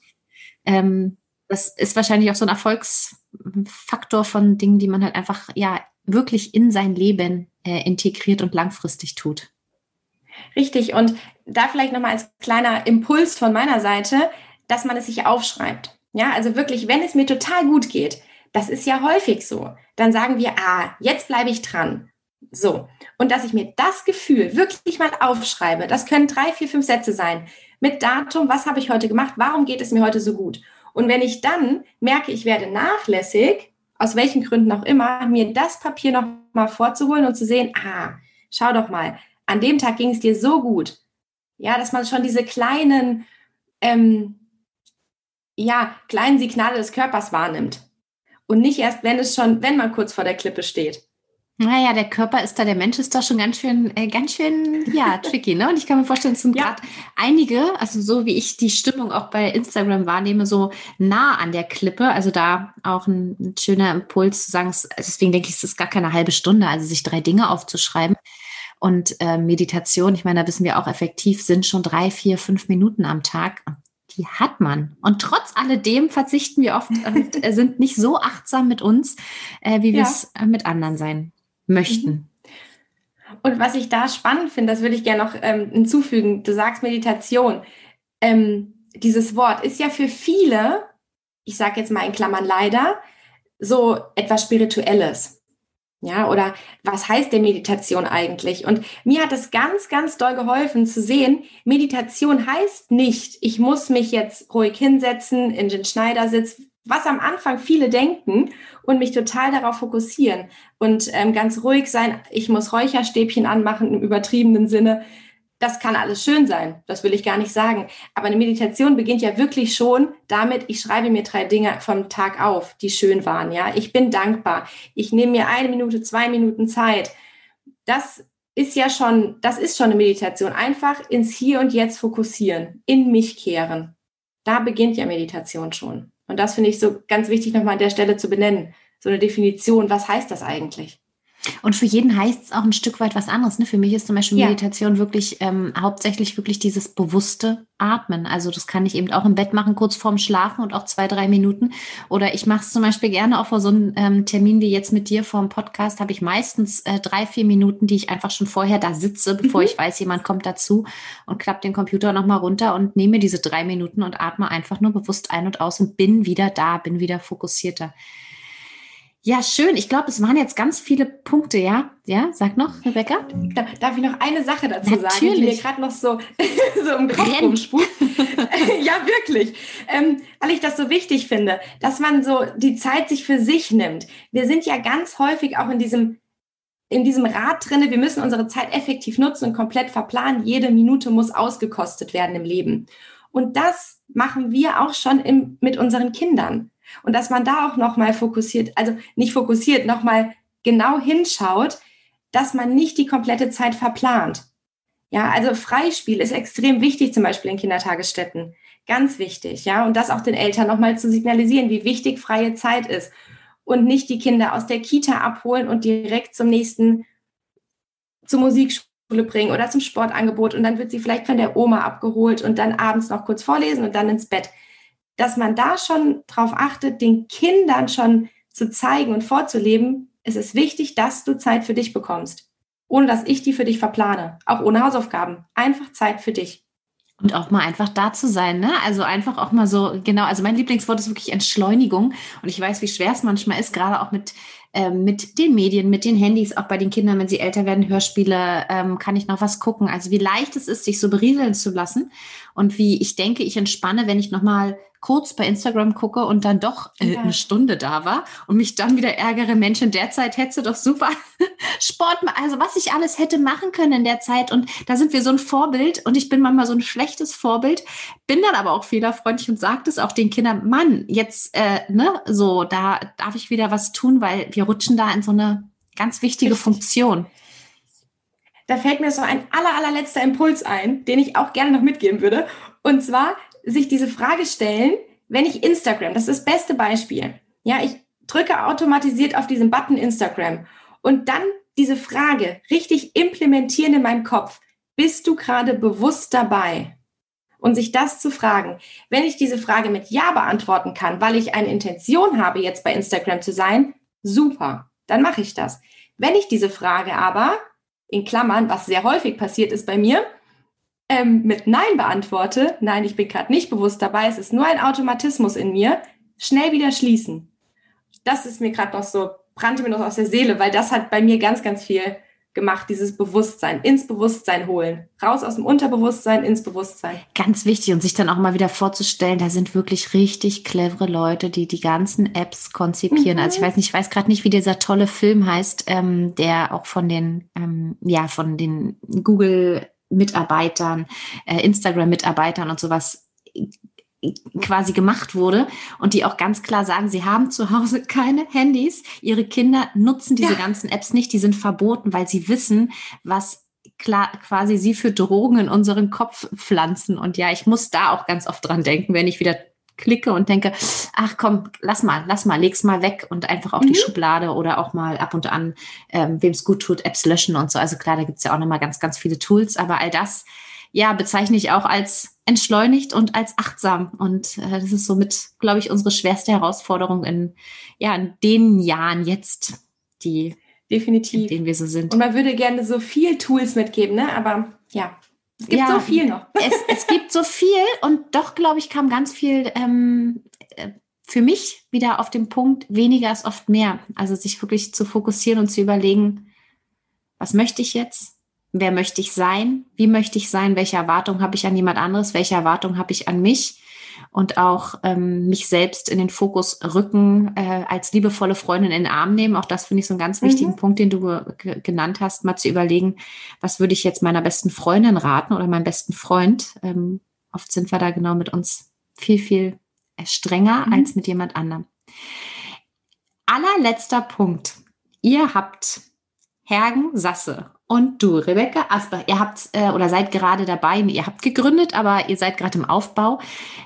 Ähm, das ist wahrscheinlich auch so ein Erfolgsfaktor von Dingen, die man halt einfach ja wirklich in sein Leben äh, integriert und langfristig tut. Richtig. Und da vielleicht nochmal als kleiner Impuls von meiner Seite, dass man es sich aufschreibt. Ja, also wirklich, wenn es mir total gut geht, das ist ja häufig so. Dann sagen wir, ah, jetzt bleibe ich dran. So. Und dass ich mir das Gefühl wirklich mal aufschreibe, das können drei, vier, fünf Sätze sein. Mit Datum, was habe ich heute gemacht? Warum geht es mir heute so gut? Und wenn ich dann merke, ich werde nachlässig, aus welchen Gründen auch immer, mir das Papier noch mal vorzuholen und zu sehen, ah, schau doch mal, an dem Tag ging es dir so gut. Ja, dass man schon diese kleinen, ähm, ja, kleinen Signale des Körpers wahrnimmt. Und nicht erst, wenn es schon, wenn man kurz vor der Klippe steht. Naja, der Körper ist da, der Mensch ist da schon ganz schön, äh, ganz schön, ja, tricky, ne? Und ich kann mir vorstellen, es sind ja. gerade einige, also so wie ich die Stimmung auch bei Instagram wahrnehme, so nah an der Klippe. Also da auch ein, ein schöner Impuls zu sagen, deswegen denke ich, es ist gar keine halbe Stunde, also sich drei Dinge aufzuschreiben. Und äh, Meditation, ich meine, da wissen wir auch effektiv, sind schon drei, vier, fünf Minuten am Tag die hat man. Und trotz alledem verzichten wir oft und äh, sind nicht so achtsam mit uns, äh, wie wir es äh, mit anderen sein möchten. Mhm. Und was ich da spannend finde, das würde ich gerne noch ähm, hinzufügen. Du sagst Meditation. Ähm, dieses Wort ist ja für viele, ich sage jetzt mal in Klammern leider, so etwas Spirituelles. Ja, oder was heißt denn Meditation eigentlich? Und mir hat es ganz, ganz doll geholfen zu sehen, Meditation heißt nicht, ich muss mich jetzt ruhig hinsetzen, in den Schneidersitz, was am Anfang viele denken und mich total darauf fokussieren und ähm, ganz ruhig sein. Ich muss Räucherstäbchen anmachen im übertriebenen Sinne das kann alles schön sein, das will ich gar nicht sagen. Aber eine Meditation beginnt ja wirklich schon damit, ich schreibe mir drei Dinge vom Tag auf, die schön waren. Ja, ich bin dankbar. Ich nehme mir eine Minute, zwei Minuten Zeit. Das ist ja schon, das ist schon eine Meditation. Einfach ins Hier und Jetzt fokussieren, in mich kehren. Da beginnt ja Meditation schon. Und das finde ich so ganz wichtig nochmal an der Stelle zu benennen. So eine Definition. Was heißt das eigentlich? Und für jeden heißt es auch ein Stück weit was anderes. Ne? Für mich ist zum Beispiel ja. Meditation wirklich ähm, hauptsächlich wirklich dieses bewusste Atmen. Also das kann ich eben auch im Bett machen, kurz vorm Schlafen und auch zwei, drei Minuten. Oder ich mache es zum Beispiel gerne auch vor so einem ähm, Termin wie jetzt mit dir vor dem Podcast, habe ich meistens äh, drei, vier Minuten, die ich einfach schon vorher da sitze, bevor mhm. ich weiß, jemand kommt dazu und klappt den Computer nochmal runter und nehme diese drei Minuten und atme einfach nur bewusst ein und aus und bin wieder da, bin wieder fokussierter. Ja, schön. Ich glaube, es waren jetzt ganz viele Punkte, ja? Ja, sag noch, Rebecca. Darf ich noch eine Sache dazu Natürlich. sagen, die mir gerade noch so, so im Kopf rumspukt? ja, wirklich. Ähm, weil ich das so wichtig finde, dass man so die Zeit sich für sich nimmt. Wir sind ja ganz häufig auch in diesem in diesem Rad drinne, wir müssen unsere Zeit effektiv nutzen und komplett verplanen. Jede Minute muss ausgekostet werden im Leben. Und das machen wir auch schon im, mit unseren Kindern. Und dass man da auch nochmal fokussiert, also nicht fokussiert, nochmal genau hinschaut, dass man nicht die komplette Zeit verplant. Ja, also Freispiel ist extrem wichtig, zum Beispiel in Kindertagesstätten. Ganz wichtig, ja. Und das auch den Eltern nochmal zu signalisieren, wie wichtig freie Zeit ist. Und nicht die Kinder aus der Kita abholen und direkt zum nächsten, zur Musikschule bringen oder zum Sportangebot. Und dann wird sie vielleicht von der Oma abgeholt und dann abends noch kurz vorlesen und dann ins Bett dass man da schon drauf achtet, den Kindern schon zu zeigen und vorzuleben, es ist wichtig, dass du Zeit für dich bekommst, ohne dass ich die für dich verplane, auch ohne Hausaufgaben. Einfach Zeit für dich. Und auch mal einfach da zu sein, ne? Also einfach auch mal so, genau, also mein Lieblingswort ist wirklich Entschleunigung. Und ich weiß, wie schwer es manchmal ist, gerade auch mit, ähm, mit den Medien, mit den Handys, auch bei den Kindern, wenn sie älter werden, Hörspiele, ähm, kann ich noch was gucken. Also wie leicht es ist, sich so berieseln zu lassen. Und wie ich denke, ich entspanne, wenn ich nochmal kurz bei Instagram gucke und dann doch äh, ja. eine Stunde da war und mich dann wieder ärgere, Mensch, in der Zeit hätte doch super Sport, also was ich alles hätte machen können in der Zeit und da sind wir so ein Vorbild und ich bin manchmal so ein schlechtes Vorbild, bin dann aber auch fehlerfreundlich und sage es auch den Kindern, Mann, jetzt, äh, ne, so, da darf ich wieder was tun, weil wir rutschen da in so eine ganz wichtige Richtig. Funktion. Da fällt mir so ein aller, allerletzter Impuls ein, den ich auch gerne noch mitgeben würde. Und zwar, sich diese Frage stellen, wenn ich Instagram, das ist das beste Beispiel. Ja, ich drücke automatisiert auf diesen Button Instagram und dann diese Frage richtig implementieren in meinem Kopf. Bist du gerade bewusst dabei? Und sich das zu fragen. Wenn ich diese Frage mit Ja beantworten kann, weil ich eine Intention habe, jetzt bei Instagram zu sein, super, dann mache ich das. Wenn ich diese Frage aber, in Klammern, was sehr häufig passiert ist bei mir, ähm, mit Nein beantworte, nein, ich bin gerade nicht bewusst dabei, es ist nur ein Automatismus in mir, schnell wieder schließen. Das ist mir gerade noch so, brannte mir noch aus der Seele, weil das hat bei mir ganz, ganz viel gemacht, dieses Bewusstsein, ins Bewusstsein holen. Raus aus dem Unterbewusstsein ins Bewusstsein. Ganz wichtig und sich dann auch mal wieder vorzustellen, da sind wirklich richtig clevere Leute, die die ganzen Apps konzipieren. Mhm. Also ich weiß nicht, ich weiß gerade nicht, wie dieser tolle Film heißt, ähm, der auch von den, ähm, ja, von den Google Mitarbeitern, äh, Instagram-Mitarbeitern und sowas quasi gemacht wurde und die auch ganz klar sagen, sie haben zu Hause keine Handys. Ihre Kinder nutzen diese ja. ganzen Apps nicht, die sind verboten, weil sie wissen, was klar quasi sie für Drogen in unseren Kopf pflanzen. Und ja, ich muss da auch ganz oft dran denken, wenn ich wieder klicke und denke, ach komm, lass mal, lass mal, leg's mal weg und einfach auf mhm. die Schublade oder auch mal ab und an, ähm, wem es gut tut, Apps löschen und so. Also klar, da gibt's ja auch nochmal ganz, ganz viele Tools, aber all das, ja, bezeichne ich auch als entschleunigt und als achtsam. Und äh, das ist somit, glaube ich, unsere schwerste Herausforderung in, ja, in den Jahren jetzt, die definitiv, in denen wir so sind. Und man würde gerne so viel Tools mitgeben, ne? Aber ja, es gibt ja, so viel noch. es, es gibt so viel und doch, glaube ich, kam ganz viel ähm, äh, für mich wieder auf den Punkt, weniger ist oft mehr. Also sich wirklich zu fokussieren und zu überlegen, was möchte ich jetzt? Wer möchte ich sein? Wie möchte ich sein? Welche Erwartungen habe ich an jemand anderes? Welche Erwartungen habe ich an mich? und auch ähm, mich selbst in den Fokus rücken, äh, als liebevolle Freundin in den Arm nehmen. Auch das finde ich so einen ganz wichtigen mhm. Punkt, den du genannt hast, mal zu überlegen, was würde ich jetzt meiner besten Freundin raten oder meinem besten Freund. Ähm, oft sind wir da genau mit uns viel, viel strenger mhm. als mit jemand anderem. Allerletzter Punkt. Ihr habt Hergen Sasse und du, Rebecca Asper, ihr habt äh, oder seid gerade dabei, ihr habt gegründet, aber ihr seid gerade im Aufbau.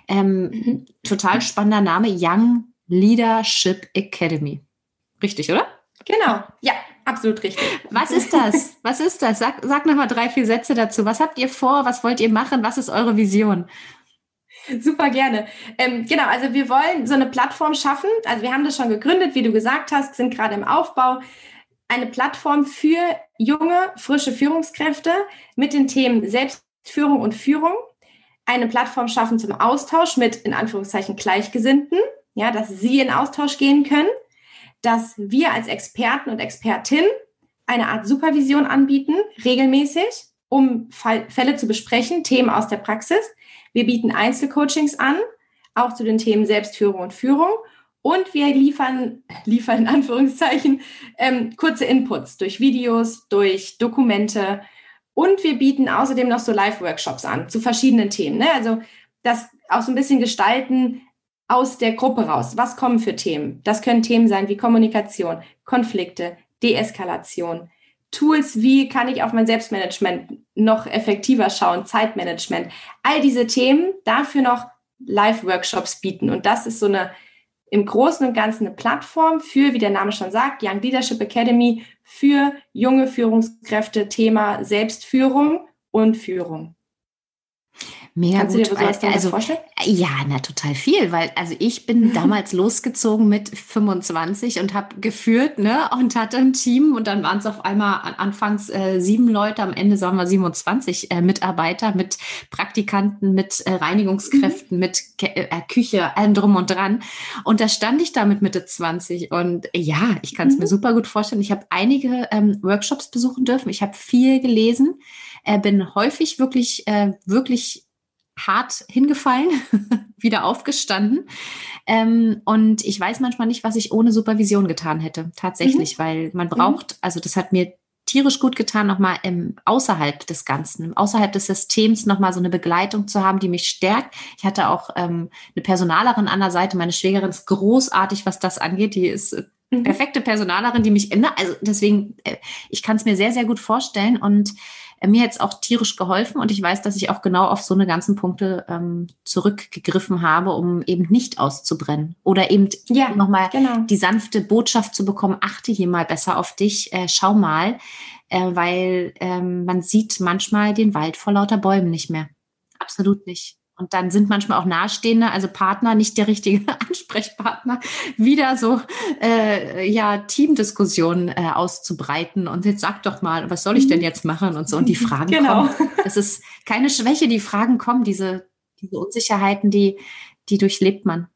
Ähm, mhm. Total spannender Name, Young Leadership Academy. Richtig, oder? Genau, ja, absolut richtig. Was ist das? Was ist das? Sag, sag nochmal drei, vier Sätze dazu. Was habt ihr vor? Was wollt ihr machen? Was ist eure Vision? Super gerne. Ähm, genau, also wir wollen so eine Plattform schaffen. Also wir haben das schon gegründet, wie du gesagt hast, sind gerade im Aufbau eine Plattform für junge, frische Führungskräfte mit den Themen Selbstführung und Führung. Eine Plattform schaffen zum Austausch mit, in Anführungszeichen, Gleichgesinnten, ja, dass sie in Austausch gehen können, dass wir als Experten und Expertin eine Art Supervision anbieten, regelmäßig, um Fälle zu besprechen, Themen aus der Praxis. Wir bieten Einzelcoachings an, auch zu den Themen Selbstführung und Führung und wir liefern, liefern in Anführungszeichen, ähm, kurze Inputs durch Videos, durch Dokumente. Und wir bieten außerdem noch so Live-Workshops an zu verschiedenen Themen. Ne? Also das auch so ein bisschen gestalten aus der Gruppe raus. Was kommen für Themen? Das können Themen sein wie Kommunikation, Konflikte, Deeskalation, Tools, wie kann ich auf mein Selbstmanagement noch effektiver schauen, Zeitmanagement. All diese Themen, dafür noch Live-Workshops bieten. Und das ist so eine im Großen und Ganzen eine Plattform für, wie der Name schon sagt, Young Leadership Academy für junge Führungskräfte, Thema Selbstführung und Führung. Mega Kannst gut. Du dir was also, vorstellen? Ja, na total viel, weil also ich bin damals losgezogen mit 25 und habe geführt, ne, und hatte ein Team und dann waren es auf einmal anfangs äh, sieben Leute, am Ende sagen wir 27 äh, Mitarbeiter mit Praktikanten, mit äh, Reinigungskräften, mhm. mit Ke äh, Küche, allem drum und dran. Und da stand ich da mit Mitte 20 und ja, ich kann es mhm. mir super gut vorstellen. Ich habe einige ähm, Workshops besuchen dürfen. Ich habe viel gelesen, äh, bin häufig wirklich, äh, wirklich hart hingefallen, wieder aufgestanden. Ähm, und ich weiß manchmal nicht, was ich ohne Supervision getan hätte. Tatsächlich, mhm. weil man braucht, also das hat mir tierisch gut getan, nochmal im, außerhalb des Ganzen, außerhalb des Systems nochmal so eine Begleitung zu haben, die mich stärkt. Ich hatte auch ähm, eine Personalerin an der Seite. Meine Schwägerin ist großartig, was das angeht. Die ist äh, mhm. perfekte Personalerin, die mich, ändert. also deswegen, äh, ich kann es mir sehr, sehr gut vorstellen und mir jetzt auch tierisch geholfen und ich weiß, dass ich auch genau auf so eine ganzen Punkte ähm, zurückgegriffen habe, um eben nicht auszubrennen oder eben ja, nochmal genau. die sanfte Botschaft zu bekommen, achte hier mal besser auf dich, äh, schau mal, äh, weil ähm, man sieht manchmal den Wald vor lauter Bäumen nicht mehr. Absolut nicht. Und dann sind manchmal auch Nahestehende, also Partner, nicht der richtige Ansprechpartner, wieder so äh, ja Teamdiskussionen äh, auszubreiten. Und jetzt sag doch mal, was soll ich denn jetzt machen und so. Und die Fragen genau. kommen. Es ist keine Schwäche, die Fragen kommen, diese, diese Unsicherheiten, die, die durchlebt man.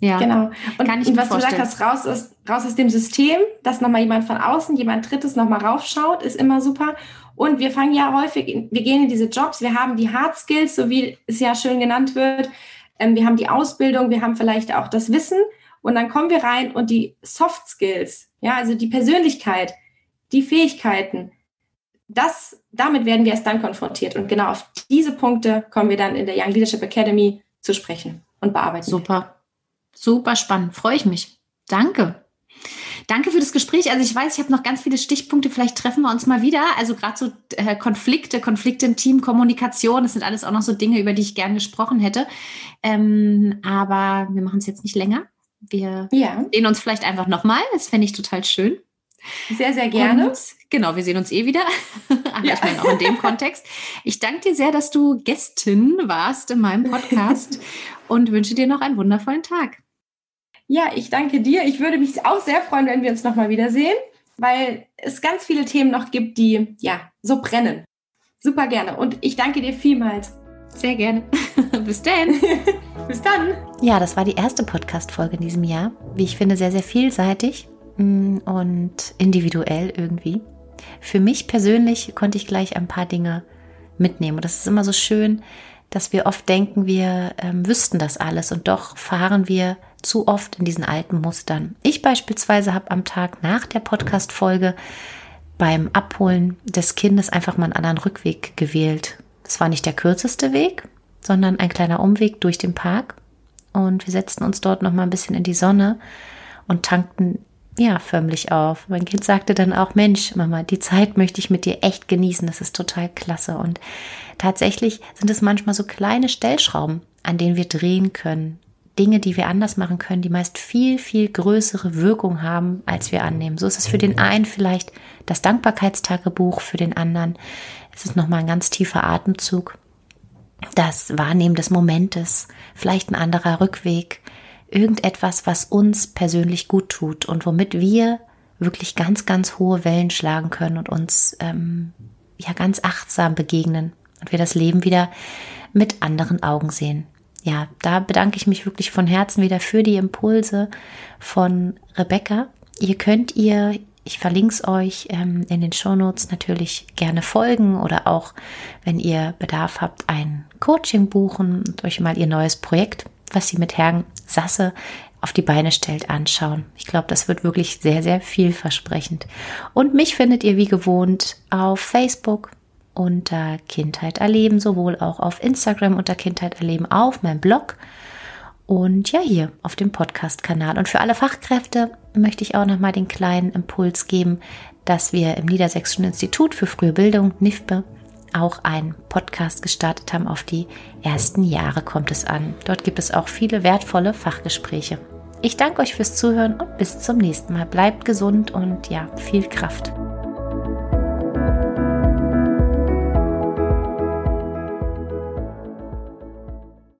Ja, genau. Und, kann ich und was vorstellen. du gesagt hast, raus aus, raus aus dem System, dass nochmal jemand von außen, jemand Drittes nochmal raufschaut, ist immer super. Und wir fangen ja häufig, wir gehen in diese Jobs, wir haben die Hard Skills, so wie es ja schön genannt wird. Ähm, wir haben die Ausbildung, wir haben vielleicht auch das Wissen. Und dann kommen wir rein und die Soft Skills, ja, also die Persönlichkeit, die Fähigkeiten, das, damit werden wir erst dann konfrontiert. Und genau auf diese Punkte kommen wir dann in der Young Leadership Academy zu sprechen und bearbeiten. Super, super spannend. Freue ich mich. Danke. Danke für das Gespräch. Also ich weiß, ich habe noch ganz viele Stichpunkte. Vielleicht treffen wir uns mal wieder. Also gerade so äh, Konflikte, Konflikte im Team, Kommunikation, das sind alles auch noch so Dinge, über die ich gern gesprochen hätte. Ähm, aber wir machen es jetzt nicht länger. Wir ja. sehen uns vielleicht einfach nochmal. Das fände ich total schön. Sehr, sehr gerne. Und, genau, wir sehen uns eh wieder. ja. Ich meine auch in dem Kontext. Ich danke dir sehr, dass du Gästin warst in meinem Podcast und wünsche dir noch einen wundervollen Tag. Ja, ich danke dir. Ich würde mich auch sehr freuen, wenn wir uns nochmal wiedersehen, weil es ganz viele Themen noch gibt, die ja so brennen. Super gerne. Und ich danke dir vielmals. Sehr gerne. Bis dann. Bis dann. Ja, das war die erste Podcast-Folge in diesem Jahr. Wie ich finde, sehr, sehr vielseitig mm, und individuell irgendwie. Für mich persönlich konnte ich gleich ein paar Dinge mitnehmen. Und das ist immer so schön, dass wir oft denken, wir ähm, wüssten das alles und doch fahren wir zu oft in diesen alten Mustern. Ich beispielsweise habe am Tag nach der Podcast-Folge beim Abholen des Kindes einfach mal einen anderen Rückweg gewählt. Es war nicht der kürzeste Weg, sondern ein kleiner Umweg durch den Park. Und wir setzten uns dort noch mal ein bisschen in die Sonne und tankten ja förmlich auf. Mein Kind sagte dann auch, Mensch, Mama, die Zeit möchte ich mit dir echt genießen. Das ist total klasse. Und tatsächlich sind es manchmal so kleine Stellschrauben, an denen wir drehen können, Dinge, die wir anders machen können, die meist viel, viel größere Wirkung haben, als wir annehmen. So ist es für den einen vielleicht das Dankbarkeitstagebuch, für den anderen ist es nochmal ein ganz tiefer Atemzug, das Wahrnehmen des Momentes, vielleicht ein anderer Rückweg, irgendetwas, was uns persönlich gut tut und womit wir wirklich ganz, ganz hohe Wellen schlagen können und uns ähm, ja ganz achtsam begegnen und wir das Leben wieder mit anderen Augen sehen ja, da bedanke ich mich wirklich von Herzen wieder für die Impulse von Rebecca. Ihr könnt ihr, ich verlinke es euch ähm, in den Shownotes natürlich gerne folgen oder auch, wenn ihr Bedarf habt, ein Coaching buchen und euch mal ihr neues Projekt, was sie mit Herrn Sasse auf die Beine stellt, anschauen. Ich glaube, das wird wirklich sehr, sehr vielversprechend. Und mich findet ihr wie gewohnt auf Facebook, unter Kindheit erleben, sowohl auch auf Instagram unter Kindheit erleben, auf meinem Blog und ja hier auf dem Podcast-Kanal. Und für alle Fachkräfte möchte ich auch nochmal den kleinen Impuls geben, dass wir im Niedersächsischen Institut für frühe Bildung, NIFBE, auch einen Podcast gestartet haben. Auf die ersten Jahre kommt es an. Dort gibt es auch viele wertvolle Fachgespräche. Ich danke euch fürs Zuhören und bis zum nächsten Mal. Bleibt gesund und ja, viel Kraft.